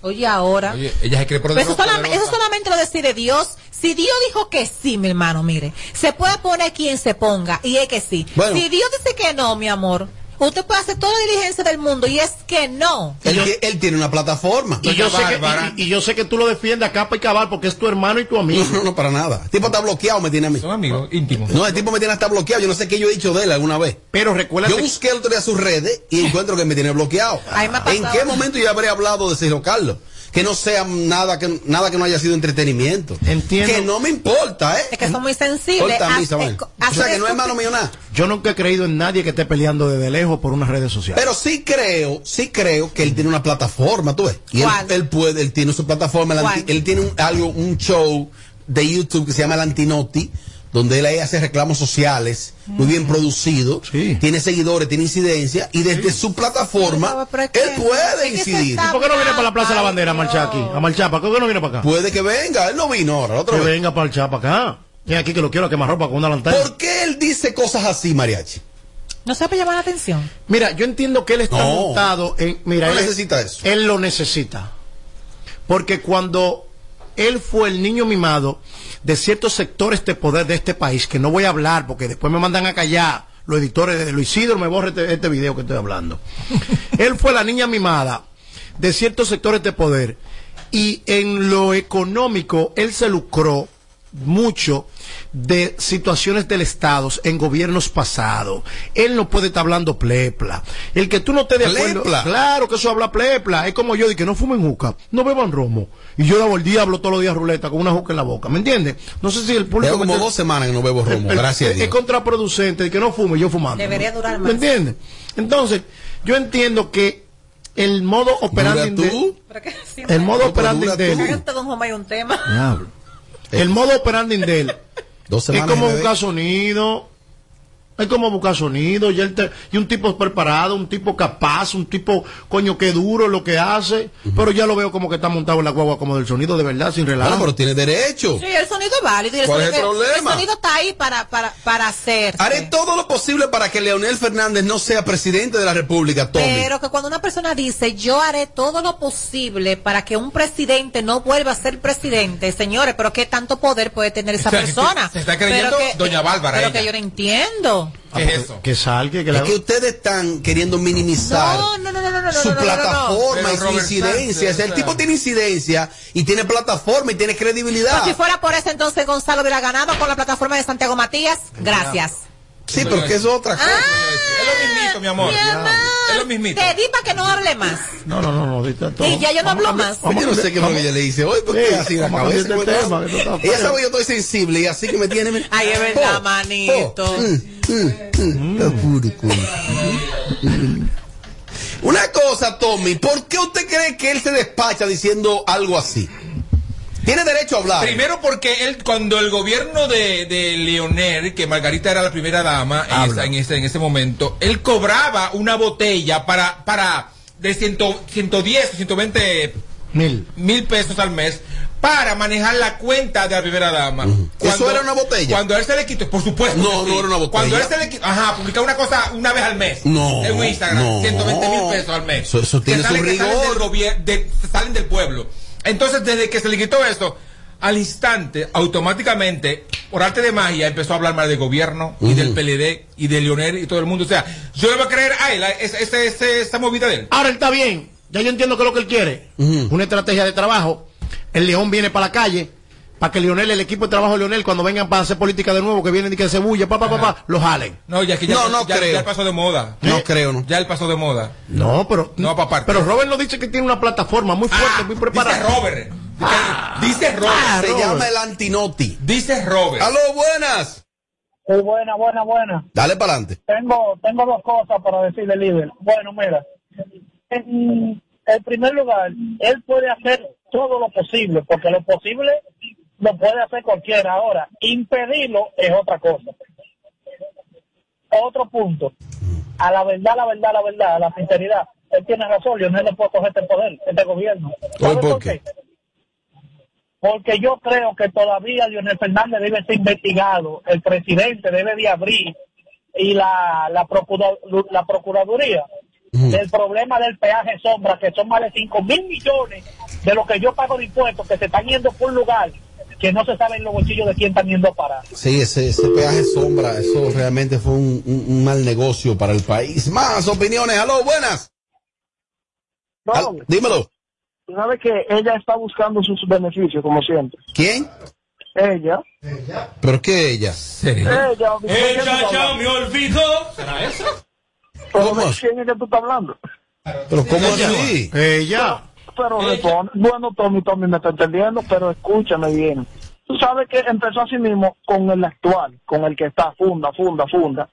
Oye, ahora. Oye, ella se cree eso, solamente, eso solamente lo decide Dios. Si Dios dijo que sí, mi hermano, mire, se puede poner quien se ponga, y es que sí. Bueno. Si Dios dice que no, mi amor, usted puede hacer toda la diligencia del mundo, y es que no. Él, ti- él tiene una plataforma. Y yo, sé que, y, y yo sé que tú lo defiendes a capa y cabal porque es tu hermano y tu amigo. No, no, no, para nada. El tipo está bloqueado, me tiene a mí. Son amigos íntimos. No, el tipo me tiene hasta bloqueado. Yo no sé qué yo he dicho de él alguna vez. Pero recuerda Yo busqué el otro día sus redes y <laughs> encuentro que me tiene bloqueado. Ay, me ha ¿En qué momento yo habré hablado de Sergio Carlos? Que no sea nada que nada que no haya sido entretenimiento. Entiendo. Que no me importa, ¿eh? Es que son muy sensibles. Corta a mí, Haz- Samuel. O sea, que no es mano mío nada. Yo nunca he creído en nadie que esté peleando desde lejos por unas redes sociales. Pero sí creo, sí creo que él tiene una plataforma, tú ves. Y él, ¿Cuál? él puede, él tiene su plataforma, él tiene un, algo, un show de YouTube que se llama El Antinoti, donde él ahí hace reclamos sociales, muy bien producido, tiene seguidores, tiene incidencia, y desde su plataforma, él puede incidir. ¿Y por qué no viene para la Plaza de la Bandera a marchar aquí? A marchar, ¿por qué no viene para acá? Puede que venga, él no vino ahora, la otra Que vez. venga para marchar para acá. Y aquí que lo quiero a quemar ropa con una lanterna. ¿Por qué él dice cosas así, Mariachi? No sabe llamar la atención. Mira, yo entiendo que él está No. montado en. Mira, No él necesita eso. Él lo necesita. Porque cuando él fue el niño mimado de ciertos sectores de poder de este país, que no voy a hablar porque después me mandan a callar los editores de Luis Isidro, me borra este, este video que estoy hablando. <laughs> él fue la niña mimada de ciertos sectores de poder y en lo económico él se lucró mucho de situaciones del Estado en gobiernos pasados. Él no puede estar hablando plepla. El que tú no estés de acuerdo. Plepla. Claro que eso habla plepla. Es como yo, de que no fumen juca, no beban romo. Y yo daba el diablo todos los días ruleta con una juca en la boca. ¿Me entiendes? No sé si el público. Tengo como dos semanas que no bebo romo, el- gracias a Dios. es contraproducente de que no fume, yo fumando. Debería durar más. ¿Me entiendes? Entonces, yo entiendo que el modo <laughs> operandi ¿Dura de, tú? el modo operandi de don Juan, hay un tema. El modo operandi de él Dos es como buscar sonido, Hay como buscar sonido y, él te- y un tipo preparado, un tipo capaz, un tipo, coño, que duro lo que hace. Pero ya lo veo como que está montado en la guagua como del sonido de verdad, sin relajo. Bueno, pero tiene derecho. Sí, el sonido es válido. y el ¿Cuál es sonido, el problema? sonido está ahí para, para, para hacer. Haré todo lo posible para que Leonel Fernández no sea presidente de la República, Tommy. Pero que cuando una persona dice, yo haré todo lo posible para que un presidente no vuelva a ser presidente, señores, pero qué tanto poder puede tener esa O sea, persona. se está creyendo que- doña Bárbara, Pero ella. que yo no entiendo. ¿Qué es eso? Que salga, que es la- que ustedes están queriendo minimizar No, no, no, su plataforma y su incidencia. Sánchez, O sea, el tipo tiene incidencia y tiene plataforma y tiene credibilidad. Pues si fuera por eso, entonces Gonzalo hubiera ganado con la plataforma de Santiago Matías. Gracias. Sí, porque eso es otra cosa. Es lo mismito, mi amor. Es lo mismito. Te di para que no hable más. No, no, no, no. todo. Y ya yo no hablo Vamos más. cambiar- Yo no sé qué fue lo que ella le dice hoy, porque Sí, así la vamos cabeza. pues, tema, que Ella sabe que yo estoy sensible y así que me tiene. <laughs> Ay, es verdad, Oh, manito. oh, mm, mm, mm, apuro, coño. Una cosa, Tommy, ¿por qué usted cree que él se despacha diciendo algo así? Tiene derecho a hablar. Primero porque él, cuando el gobierno de, de Leonel, que Margarita era la primera dama en, esa- en ese, en ese momento, él cobraba una botella para, para de ciento, 110 o 120 Mil. mil pesos al mes para manejar la cuenta de la primera dama. ¿Eso era una botella? Cuando él se le quitó, por supuesto. No, que no era una botella. Cuando él se le quitó, ajá, publicaba una cosa una vez al mes. No, En Instagram, no. 120 mil pesos al mes. Eso- eso Que tiene su salen- que salen rigor. del de- salen del pueblo. Entonces, desde que se le quitó eso, al instante, automáticamente, por arte de magia, empezó a hablar mal del gobierno y del PLD y de Leonel y todo el mundo. O sea, yo le voy a creer a él, a ese- ese- ese- esa movida de él. Ahora él está bien. Ya yo entiendo que es lo que él quiere. Una estrategia de trabajo. El León viene para la calle. Para que Leonel, el equipo de trabajo de Leonel, cuando vengan para hacer política de nuevo, que vienen y que se bulla, pa, pa, pa, pa, lo jalen. No, ya que ya, No, no ya, creo. ya pasó de moda. No creo, ¿no? Ya él pasó de moda. No, pero. No, papá. Pero Robert nos dice que tiene una plataforma muy fuerte, muy Dice preparada. Robert. Dice Robert. Ah, Se Robert. llama el antinoti. Dice Robert. Aló, buenas. Sí, buena, buena, buena. Dale para adelante. Tengo, tengo dos cosas para decirle, líder. Bueno, mira, en, en primer lugar, él puede hacer todo lo posible, porque lo posible lo puede hacer cualquiera. Ahora, impedirlo es otra cosa. Otro punto. A la verdad, la verdad, la verdad, a la sinceridad, él tiene razón, Leonel no puede coger este poder, este gobierno. ¿Sabe ¿Por qué? qué? Porque yo creo que todavía Leonel Fernández debe ser investigado, el presidente debe de abrir y la, la, procura- la Procuraduría del problema del peaje sombra, que son más de 5 mil millones de lo que yo pago de impuestos que se están yendo por un lugar que no se sabe en los bolsillos de quién están yendo a parar. Sí, ese, ese peaje sombra, eso realmente fue un, un- un mal negocio para el país. Más opiniones. Aló, buenas. Al- dímelo. Tú sabes que ella está buscando sus beneficios, como siempre. ¿Quién? Ella. ¿Pero qué ella? Ella. Ella ya me olvidó. ¿Será eso? ¿Pero de quién es que tú estás hablando? ¿Pero cómo así? Ella. Pero responde. Bueno, Tommy, Tommy me está entendiendo, pero escúchame bien. Tú sabes que empezó así mismo con el actual, con el que está funda, funda, funda.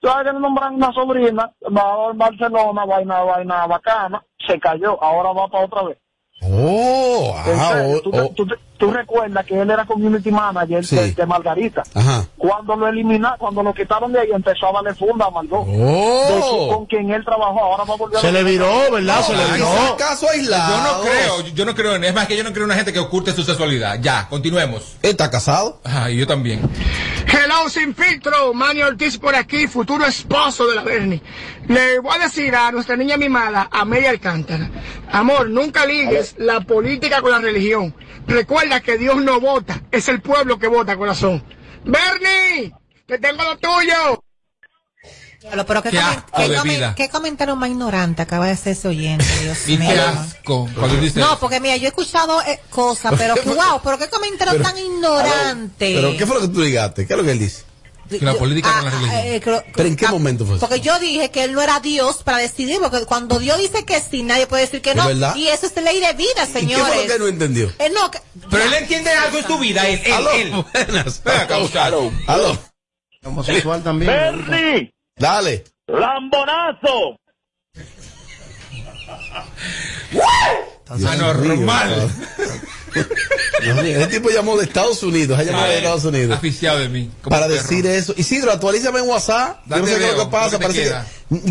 Tú sabes que le nombran una sobrina, va a Barcelona, vaina, vaina bacana, se cayó, ahora va para otra vez. Oh, ah, oh, tú, te- oh. tú te- tú recuerdas que él era community manager Sí. de, de Margarita. Ajá. Cuando lo eliminaron, cuando lo quitaron de ahí, empezó a darle funda a Margot. Oh. Con quien él trabajó, ahora va a volver a Se le viró, ¿verdad? Se le viró. son casos Yo aislados. no creo, yo no creo en, es más que yo no creo en una gente que oculte su sexualidad. Ya, continuemos. ¿Está casado? Ajá, y yo también. Hello, sin filtro. Manny Ortiz por aquí, futuro esposo de la Bernie. Le voy a decir a nuestra niña mimada, Amelia Alcántara. Amor, nunca ligues la política con la religión. Recuerda que Dios no vota, es el pueblo que vota, corazón. Bernie, te tengo lo tuyo. Pero, pero qué, Qué comen- asco qué de comen- vida. qué comentario más ignorante acaba de hacer ese oyente, <laughs> Dios Y mío. qué asco. No, porque mira, yo he escuchado eh, cosas, <laughs> pero que wow, pero qué comentario Pero- tan ignorante. ¿Pero qué fue lo que tú digaste? ¿Qué es lo que él dice? Que la política con la Ah, religión. eh, creo- ¿Pero en qué momento fue eso? Porque yo dije que él no era Dios para decidir, porque cuando Dios dice que sí, nadie puede decir que ¿Es no. verdad? Y eso es ley de vida, ¿Y qué señores. fue lo que no entendió? Eh, no, que- Pero él entiende algo en su vida, él, él, Aló, él. buenas. Muchacho. Aló. Homosexual también. Bernie, Dale. lambonazo. Dios Anormal. mío, Ese tipo llamó de Estados Unidos, ha llamado de Estados Unidos. Aficiado de mí. como Para perro. decir eso. Isidro, actualízame en WhatsApp. Yo no Date sé qué es lo que pasa. que parece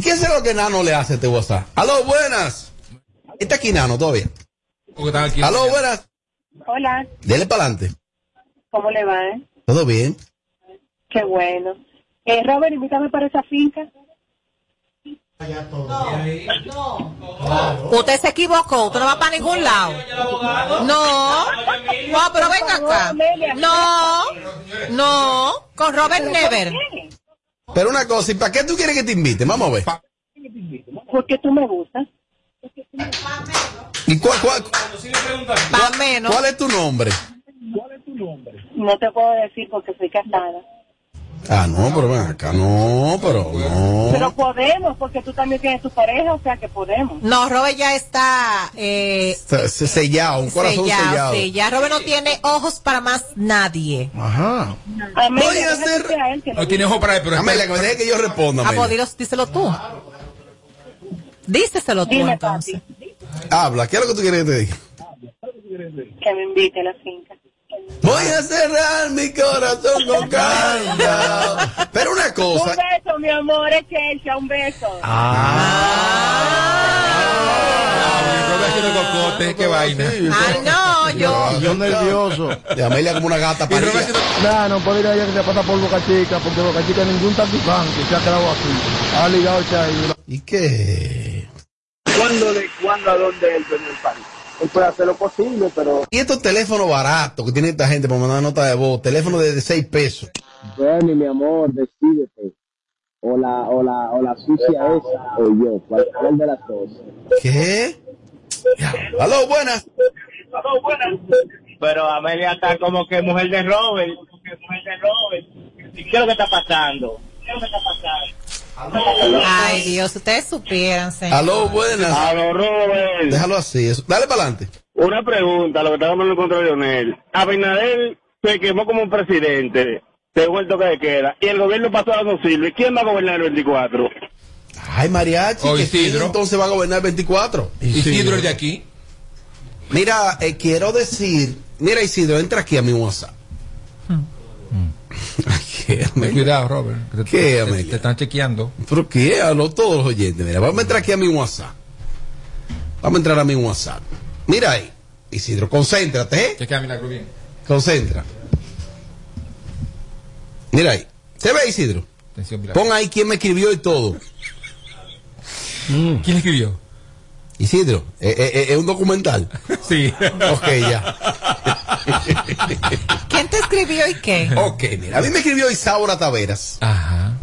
¿Qué es lo que Nano le hace a este WhatsApp? Aló, buenas. Está aquí Nano todavía. Aquí. Aló, buenas. Hola, Dele para adelante. ¿cómo le va? eh? ¿Todo bien? Qué bueno. Eh, Robert, invítame para esa finca. Usted se equivocó, usted no va para ningún lado. No, no, pero venga acá. No, no, con Robert Never. Pero una cosa, ¿y para qué tú quieres que te invite? Vamos a ver. Porque tú me gustas. ¿Y cuál, cuál, Más menos. cuál es tu nombre? No te puedo decir porque soy casada. Ah, no, pero ven acá, no, pero Pero no. podemos, porque tú también tienes tu pareja, o sea que podemos. No, Robert ya está eh, Se- se- Sellado, un corazón sellado. sellado. Sí, ya Robert no tiene ojos para más nadie. Ajá. Amelia, Voy a déjame hacer- decir a él que No tiene ojo para él, pero. Amelia, que me deje que yo responda. Ah, pues dilo- díselo tú. Díselo tú Dime, entonces. Habla, ¿qué es lo que tú quieres que te diga? que me invite a la finca. Voy a cerrar mi corazón con calma. Pero una Un cosa. beso, mi amor, es Chelsea, un beso. Haciendo cocote, qué vaina. Ah, no, yo. Yo nervioso. Y Amelia como una gata parida. Nah, no puedo ir allá que se pasa por Boca Chica, porque Boca Chica ningún taquifán que se ha quedado aquí. Ha ligado ahí. ¿Y qué? ¿Cuándo, de, ¿Cuándo, a dónde él viene el país? Él puede hacer lo posible, pero... Y estos teléfonos baratos que tiene esta gente para mandar nota de voz, teléfono de, de 6 pesos. Bernie, mi amor, decídete. O la, o la, o la sucia esa, o yo, cuál cuál de las dos. ¿Qué? Aló, buenas. Pero Amelia está como que mujer de Robert. Como que mujer de Robert. ¿Y qué es lo que está pasando? ¿Qué es lo que está pasando? Ay, Dios, ustedes supieran, señor. Aló, buenas. Aló, Robert. Déjalo así. eso. Dale para adelante. Una pregunta, lo que está hablando contra Leonel. Abinader se quemó como presidente, según el toque de queda, y el gobierno pasado no sirve. ¿Quién va a gobernar el 24? Ay, mariachi. O que Isidro. entonces va a gobernar el 24. Isidro el de aquí. Mira, eh, quiero decir. Mira, Isidro, entra aquí a mi WhatsApp. ¿Qué, Ten Amelia? <laughs> cuidado, Robert. que te- ¿Qué, te-? Te están chequeando. ¿Pero qué? Hablo todos los oyentes. Mira, vamos a entrar aquí a mi WhatsApp. Vamos a entrar a mi WhatsApp. Mira ahí. Isidro, concéntrate, ¿eh? Chequea milagro bien. Concentra. Mira ahí. ¿Se ve, Isidro? Atención. Pon ahí quién me escribió y todo. ¿Quién le escribió? Isidro, eh, eh, eh, es un documental. <laughs> Sí. Ok, ya. <laughs> ¿Quién te escribió y qué? Ok, mira. A mí me escribió Isaura Taveras. Ajá.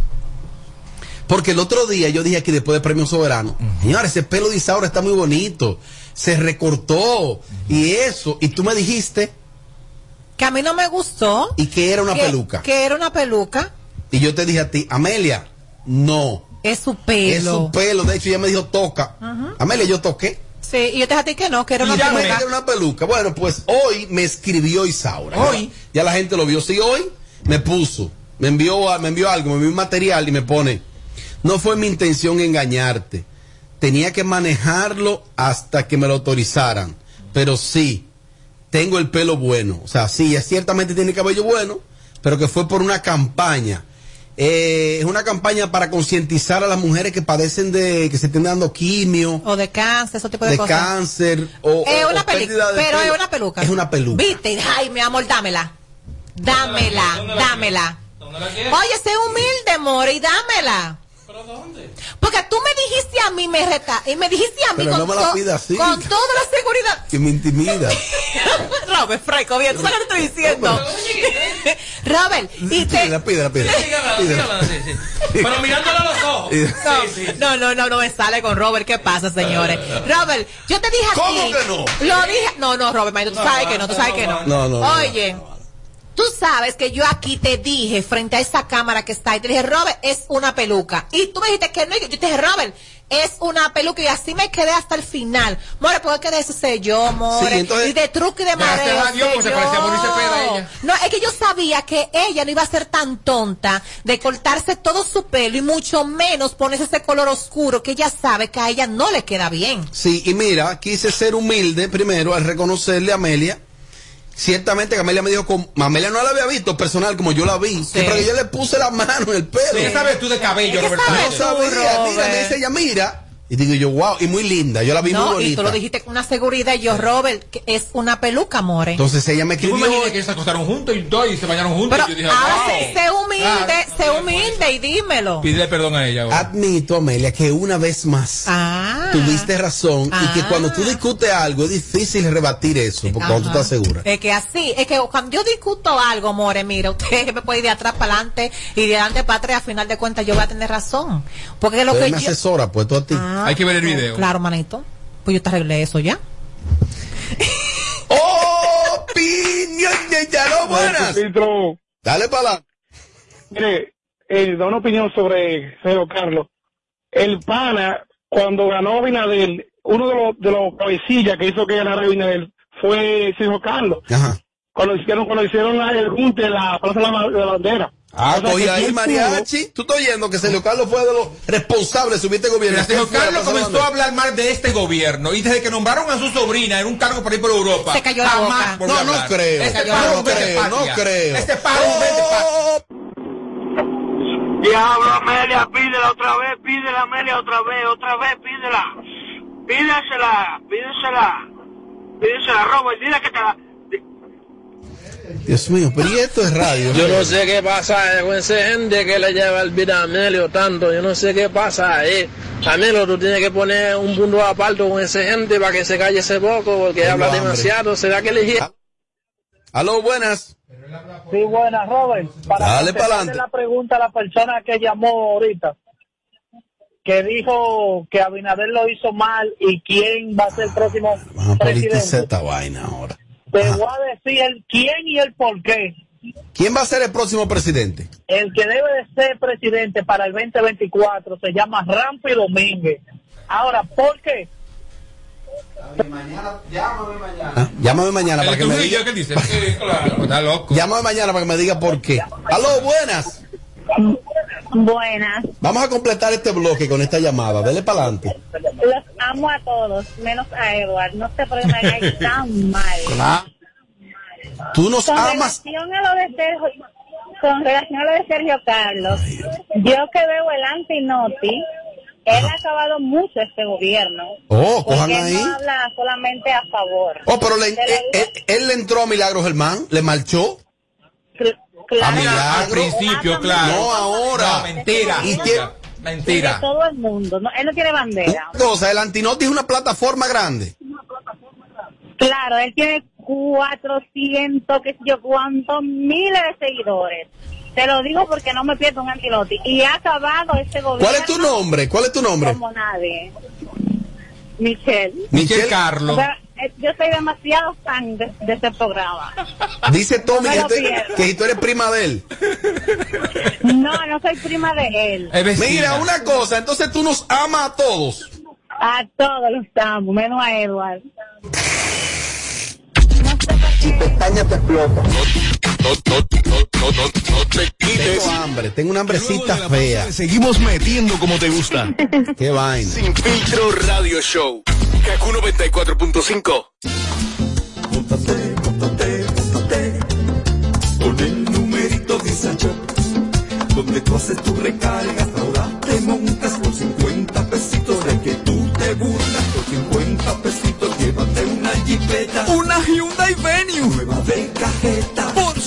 Porque el otro día yo dije aquí después del premio soberano, señores, ese pelo de Isaura está muy bonito. Se recortó y eso. Y tú me dijiste Que a mí no me gustó. y que era una que- peluca. Que era una peluca. Y yo te dije a ti, Amelia, no. Es su pelo. Es su pelo. De hecho, ella me dijo, toca. Ujú. Amelia, yo toqué. Sí, y yo te dije a ti que no, que era Y una ya me peluca. una peluca. Bueno, pues hoy me escribió Isaura. Hoy. Ya la gente lo vio. Sí, hoy me puso. Me envió, a- me envió algo, me envió un material y me pone. No fue mi intención engañarte. Tenía que manejarlo hasta que me lo autorizaran. Pero sí, tengo el pelo bueno. O sea, sí, ciertamente tiene cabello bueno, pero que fue por una campaña. Eh, es una campaña para concientizar a las mujeres que padecen de, que se estén dando quimio, O de cáncer, ese tipo de, de cosas. cáncer o, Es o- una o pérdida de pero pelo. es una peluca. Es una peluca. Viste, ay, mi amor, dámela. Dámela, dámela. Oye, sé humilde, more, y dámela. Porque tú me dijiste a mí, me reta, y me dijiste a mí Pero con, no me la to- pida así. con toda la seguridad. Que me intimida. Robert, Franco, bien, tú sabes lo que te estoy diciendo. Robert, y te... Pero mirándole a los ojos. No, no, no, no, no me sale con Robert. ¿Qué pasa, señores? Robert, yo te dije a ¿Cómo ti. que no? Lo dije. No, no, Robert, tú sabes que no, tú sabes que no. No, no, no. Oye, tú sabes que yo aquí te dije frente a esa cámara que está ahí, te dije, Robert, es una peluca. Y tú me dijiste que no, y yo te dije, Robert, es una peluca. Y así me quedé hasta el final. More, porque de eso sé yo, More. Sí, entonces- y de truco y de mareo. sé se parecía a ella. No, es que yo sabía que ella no iba a ser tan tonta de cortarse todo su pelo y mucho menos ponerse ese color oscuro que ella sabe que a ella no le queda bien. Sí, y mira, quise ser humilde primero al reconocerle a Amelia Ciertamente Camelia me dijo, con, Amelia no la había visto personal como yo la vi, que porque yo le puse la mano en el pelo. ¿Qué sabes tú de cabello, ¿Qué Roberto? sabes No sabía, mira, me dice ella, mira. Y digo yo, wow, y muy linda, yo la vi muy No, y bonita. tú lo dijiste con una seguridad. y Yo, Robert, que es una peluca, more. Entonces ella me Yo me escribió. imaginé que se acostaron juntos y, todo, y se bañaron juntos. Pero y yo dije, wow. sé humilde, sé humilde y dímelo. Pídele perdón a ella. ahora. Admito, Amelia, que una vez más Ah. tuviste razón y que Ah. cuando tú discutes algo es difícil rebatir eso, porque cuando tú estás segura. Es que así, es que cuando yo discuto algo, More, mira, usted <laughs> me puede ir de atrás para adelante y de adelante para atrás, a final de cuentas yo voy a tener razón. Porque lo que me yo... asesora, pues tú a ti. Ah, Hay que ver el video. Claro, manito. Pues yo te arreglé eso ya. Opinión de Yalo, buenas. Dale para adelante. mire, eh, da una opinión sobre Sergio Carlos. El pana, cuando ganó Abinadel, uno de los, de los cabecillas que hizo que ganara Abinadel fue Sergio Carlos. Ajá. Cuando hicieron, cuando hicieron la- el junte, la Plaza de la, de la Bandera. Ah, O sea, cogí ahí mariachi. Tú estás oyendo que Sergio Carlos fue de los responsables de subir este gobierno. Mira, señor ¿Quién fue? Carlos comenzó a la hablar mal de este gobierno y desde que nombraron a su sobrina en un cargo para ir por Europa. Se cayó la jamás boca. No, no hablar. creo. Este la No creo, no creo. Este vete patria. Diablo, Amelia, pídela otra vez, pídela, Amelia, otra vez, otra vez, pídela. Pídesela, pídesela. Pídesela, Robert, dile que te la... Dios mío, pero ¿y esto es radio? Yo no sé qué pasa con esa gente que le lleva el vida a Amelio tanto. Yo no sé qué pasa ahí. Amelio, tú tienes que poner un punto aparte con esa gente para que se calle ese poco porque Tengo habla hambre. demasiado. ¿Será que elegí? Aló, buenas. Sí, buenas, Robert. Dale contestarle pa'lante. la pregunta a la persona que llamó ahorita, que dijo que Abinader lo hizo mal y quién va a ser el próximo Vamos a politizar presidente. esta vaina ahora. Te voy a decir el quién y el por qué. ¿Quién va a ser el próximo presidente? El que debe de ser presidente para el 2024 se llama Rampi Domínguez. Ahora, ¿por qué? Ah, Llámame mañana para que me diga. ¿qué dice? Sí, claro, está loco. Llámame mañana para que me diga por qué. Aló, buenas. Buenas. Vamos a completar este bloque con esta llamada. Dele para adelante. Los amo a todos, menos a Edward. No sé por qué me cae tan mal. Tú nos Con amas. relación a lo de Sergio, con relación a lo de Sergio Carlos, yo que veo el antinoti, él ha acabado mucho este gobierno. Oh, cojan porque ahí. no habla solamente a favor. Oh, pero le- lo eh, eh, él le entró a Milagro Germán, le marchó. Claro, Milagro. Al principio, claro. No ahora. No, mentira. Y tiene- de Mentira. todo el mundo. No, él no tiene bandera. Cosa, el Antinoti es una plataforma grande. Claro, él tiene 400, qué sé yo, cuántos miles de seguidores. Te lo digo porque no me pierdo un antiloti. Y ha acabado este gobierno. ¿Cuál es tu nombre? ¿Cuál es tu nombre? Como nadie. Michelle. Michelle Carlos. O sea, yo soy demasiado fan de, de este programa. Dice Tommy No me que, pierdo. que si tú eres prima de él. No, no soy prima de él. Mira, una cosa, entonces tú nos amas a todos. A todos los amo, menos a Edward. Pestaña te explota. No, no, no, no, no, no te quites. Tengo hambre, tengo una hambrecita fea. Seguimos metiendo como te gusta. <laughs> Qué vaina. Sin filtro radio show. Kaku 94.5. Móntate, móntate, móntate Con el numerito Visa Shop Donde tú haces tu recargas Ahora te montas por 50 pesitos De que tú te burlas Por 50 pesitos Llévate una jipeta Una Hyundai Venue. Nueva de cajeta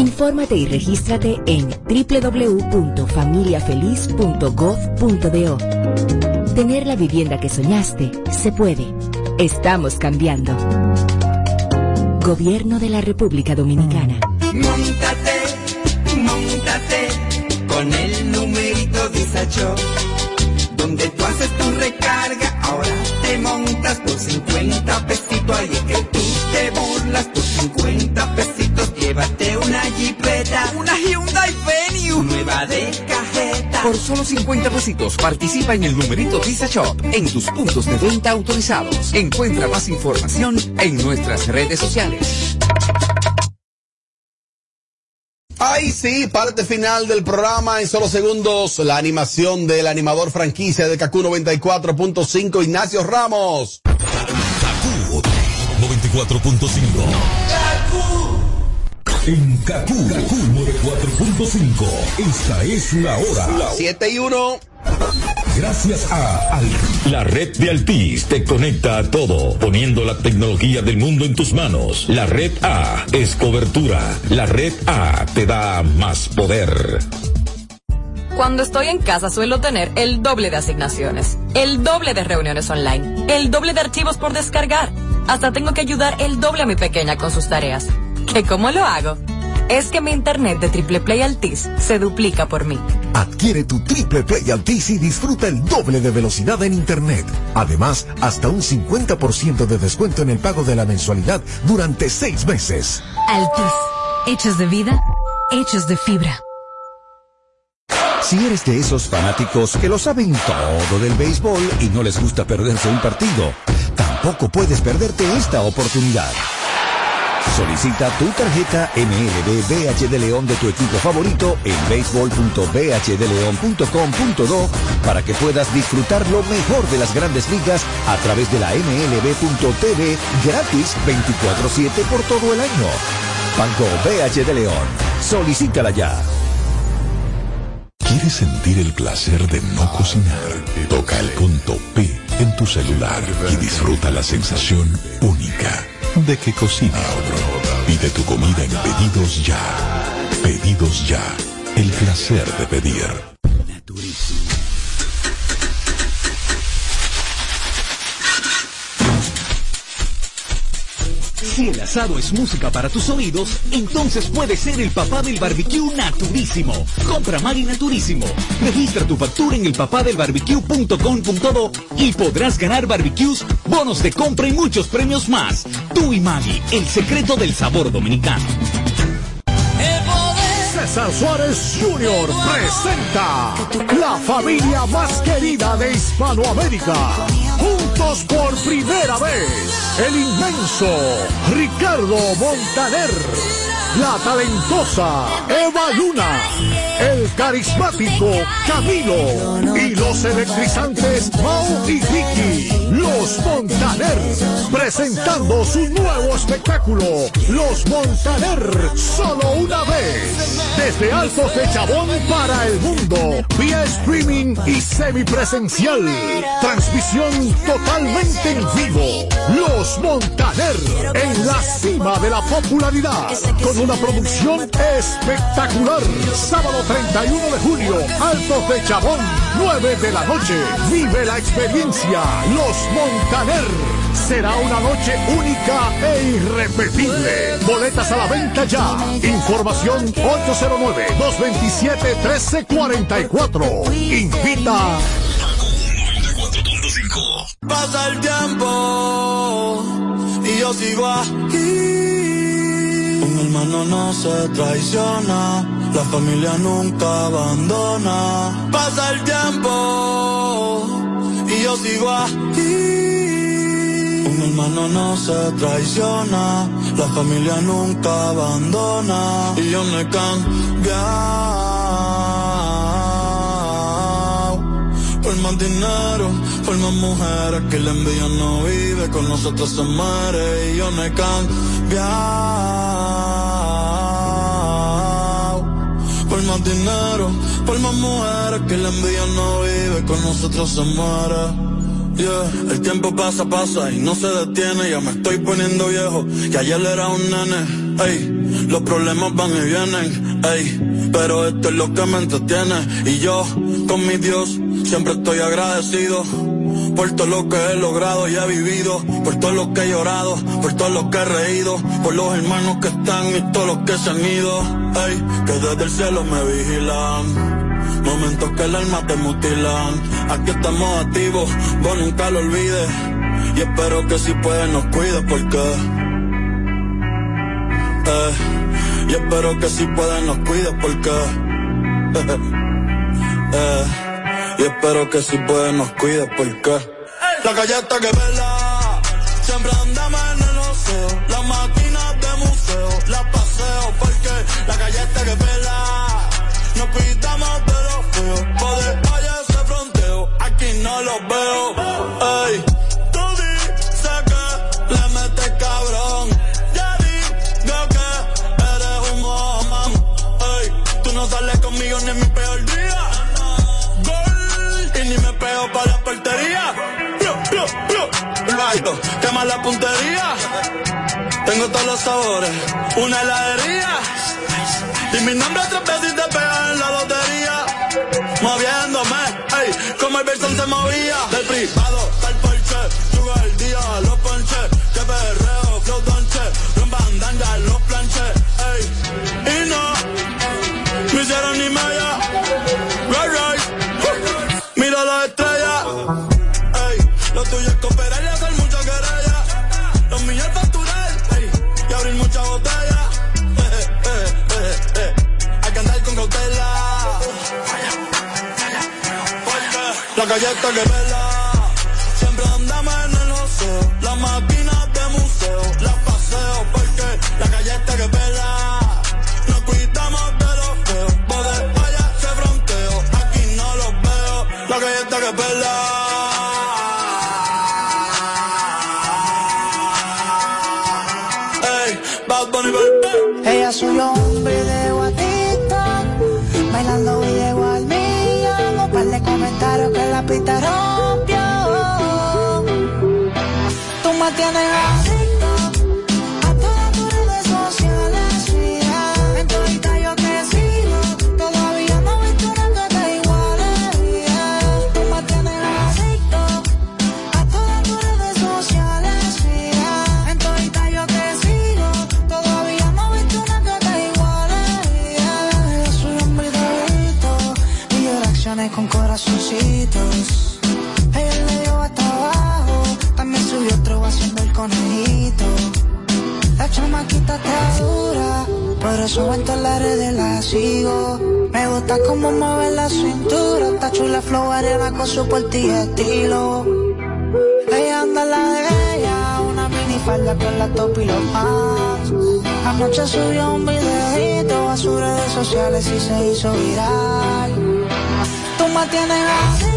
Infórmate y regístrate en www.familiafeliz.gov.do. Tener la vivienda que soñaste se puede. Estamos cambiando. Gobierno de la República Dominicana. Móntate, móntate Con el numerito Visa Shop Donde tú haces tu recarga Ahora te montas por 50 pesitos Ahí es que tú te burlas por 50 pesitos Llévate una Hyundai Venue. Nueva de cajeta Por solo 50 pesitos participa en el numerito Visa Shop en tus puntos de venta autorizados. Encuentra más información en nuestras redes sociales. Ahí sí, parte final del programa en solo segundos. La animación del animador franquicia de Kaku 94.5, Ignacio Ramos. 94.5. En Kaku, Kaku 94.5. Esta es la hora. 7 y 1. Gracias a Al- La red de Altis te conecta a todo, poniendo la tecnología del mundo en tus manos. La red A es cobertura. La red A te da más poder. Cuando estoy en casa suelo tener el doble de asignaciones, el doble de reuniones online, el doble de archivos por descargar. Hasta tengo que ayudar el doble a mi pequeña con sus tareas. <laughs> ¿Que cómo lo hago? Es que mi internet de Triple Play Altis se duplica por mí. Adquiere tu Triple Play Altis y disfruta el doble de velocidad en Internet. Además, hasta un 50% de descuento en el pago de la mensualidad durante seis meses. Altis. Hechos de vida, hechos de fibra. Si eres de esos fanáticos que lo saben todo del béisbol y no les gusta perderse un partido, tampoco puedes perderte esta oportunidad. Solicita tu tarjeta MLB BH de León de tu equipo favorito en béisbol.bhdeleon.com.do para que puedas disfrutar lo mejor de las grandes ligas a través de la MLB.tv gratis 24-7 por todo el año. Banco BH de León. Solicítala ya. ¿Quieres sentir el placer de no cocinar? Toca el punto P en tu celular y disfruta la sensación única de que cocine otro. Pide tu comida en Pedidos Ya. Pedidos Ya. El placer de pedir. Si el asado es música para tus oídos, entonces puede ser el papá del barbecue naturísimo. Compra Maggi Naturísimo. Registra tu factura en elpapadelbarbecue.com.do y podrás ganar barbecues, bonos de compra y muchos premios más. Tú y Maggi, el secreto del sabor dominicano. César Suárez Jr. presenta la familia más querida de Hispanoamérica. Juntos por primera vez, el inmenso Ricardo Montaner, la talentosa Eva Luna, el carismático Camilo y los electrizantes Mau y Ricky, los Montaner, presentando su nuevo espectáculo, Los Montaner, solo una vez. Desde Altos de Chabón para el mundo, vía streaming y semipresencial. Transmisión totalmente en vivo. Los Montaner, en la cima de la popularidad, con una producción espectacular. Sábado 31 de julio, Altos de Chabón, 9 de la noche. Vive la experiencia. Los Montaner. Será una noche única e irrepetible. Boletas a la venta ya. Información 809-227-1344. Invita. Pasa el tiempo y yo sigo aquí. Un hermano no se traiciona, la familia nunca abandona. Pasa el tiempo yo sigo aquí. Un hermano no se traiciona, la familia nunca abandona. Y yo no he cambiado. Por más dinero, por más mujeres que la envidia no vive, con nosotros se muere y yo no he cambiado. Más dinero, por más mujeres que la envidia no vive, con nosotros se muere. Yeah, el tiempo pasa, pasa y no se detiene, ya me estoy poniendo viejo, que ayer era un nene, ey, los problemas van y vienen, ey, pero esto es lo que me entretiene, y yo, con mi Dios, siempre estoy agradecido, por todo lo que he logrado y he vivido, por todo lo que he llorado, por todo lo que he reído, por los hermanos que están y todos los que se han ido. Ey, que desde el cielo me vigilan, momentos que el alma te mutilan. Aquí estamos activos, vos nunca lo olvides. Y espero que si puedes nos cuides porque. Eh, y espero que si puedes nos cuides porque. <laughs> eh, eh. Y espero que si puedes nos cuides porque La calle está que vela Siempre andamos en el oceo Las máquinas de museo Las paseo porque La calle está que vela. Nos cuidamos de los feos Por el valle se fronteo Aquí no los veo. portería. Blu, la puntería. Tengo todos los sabores, una heladería. Y mi nombre tres veces te pega en la lotería. Moviéndome, ey, como el Berson se movía. esta que vela. Siempre andamos en el joseo, las máquinas de museo, las paseo porque la calle está que vela. Nos cuidamos de los feos, vos de allá se fronteo, aquí no los veo, la calle está que vela. Ella soy yo subo en todas las redes, la sigo. Me gusta cómo mueve la cintura. Está chula, flow, arena con su portillo y estilo. Ella anda la de ella, una minifalda con la top y los pants. Anoche subió un videito a sus redes sociales y se hizo viral. Tú me tienes así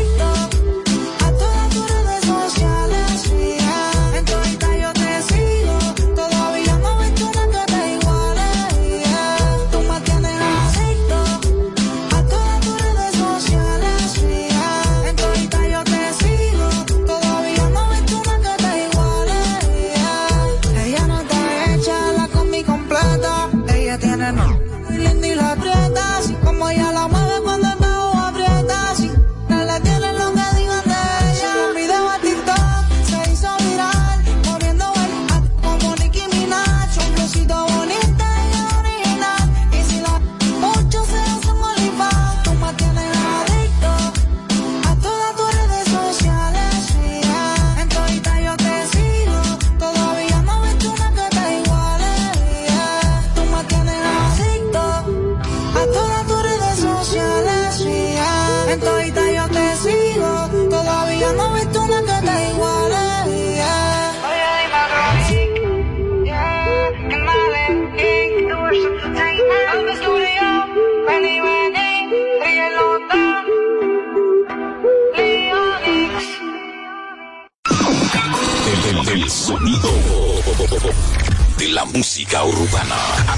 música urbana.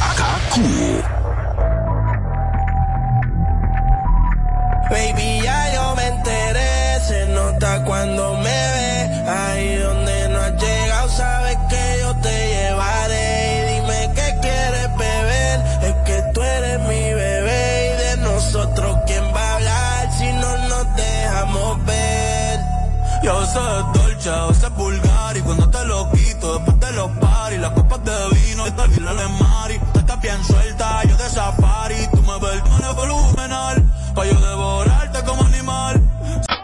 calling my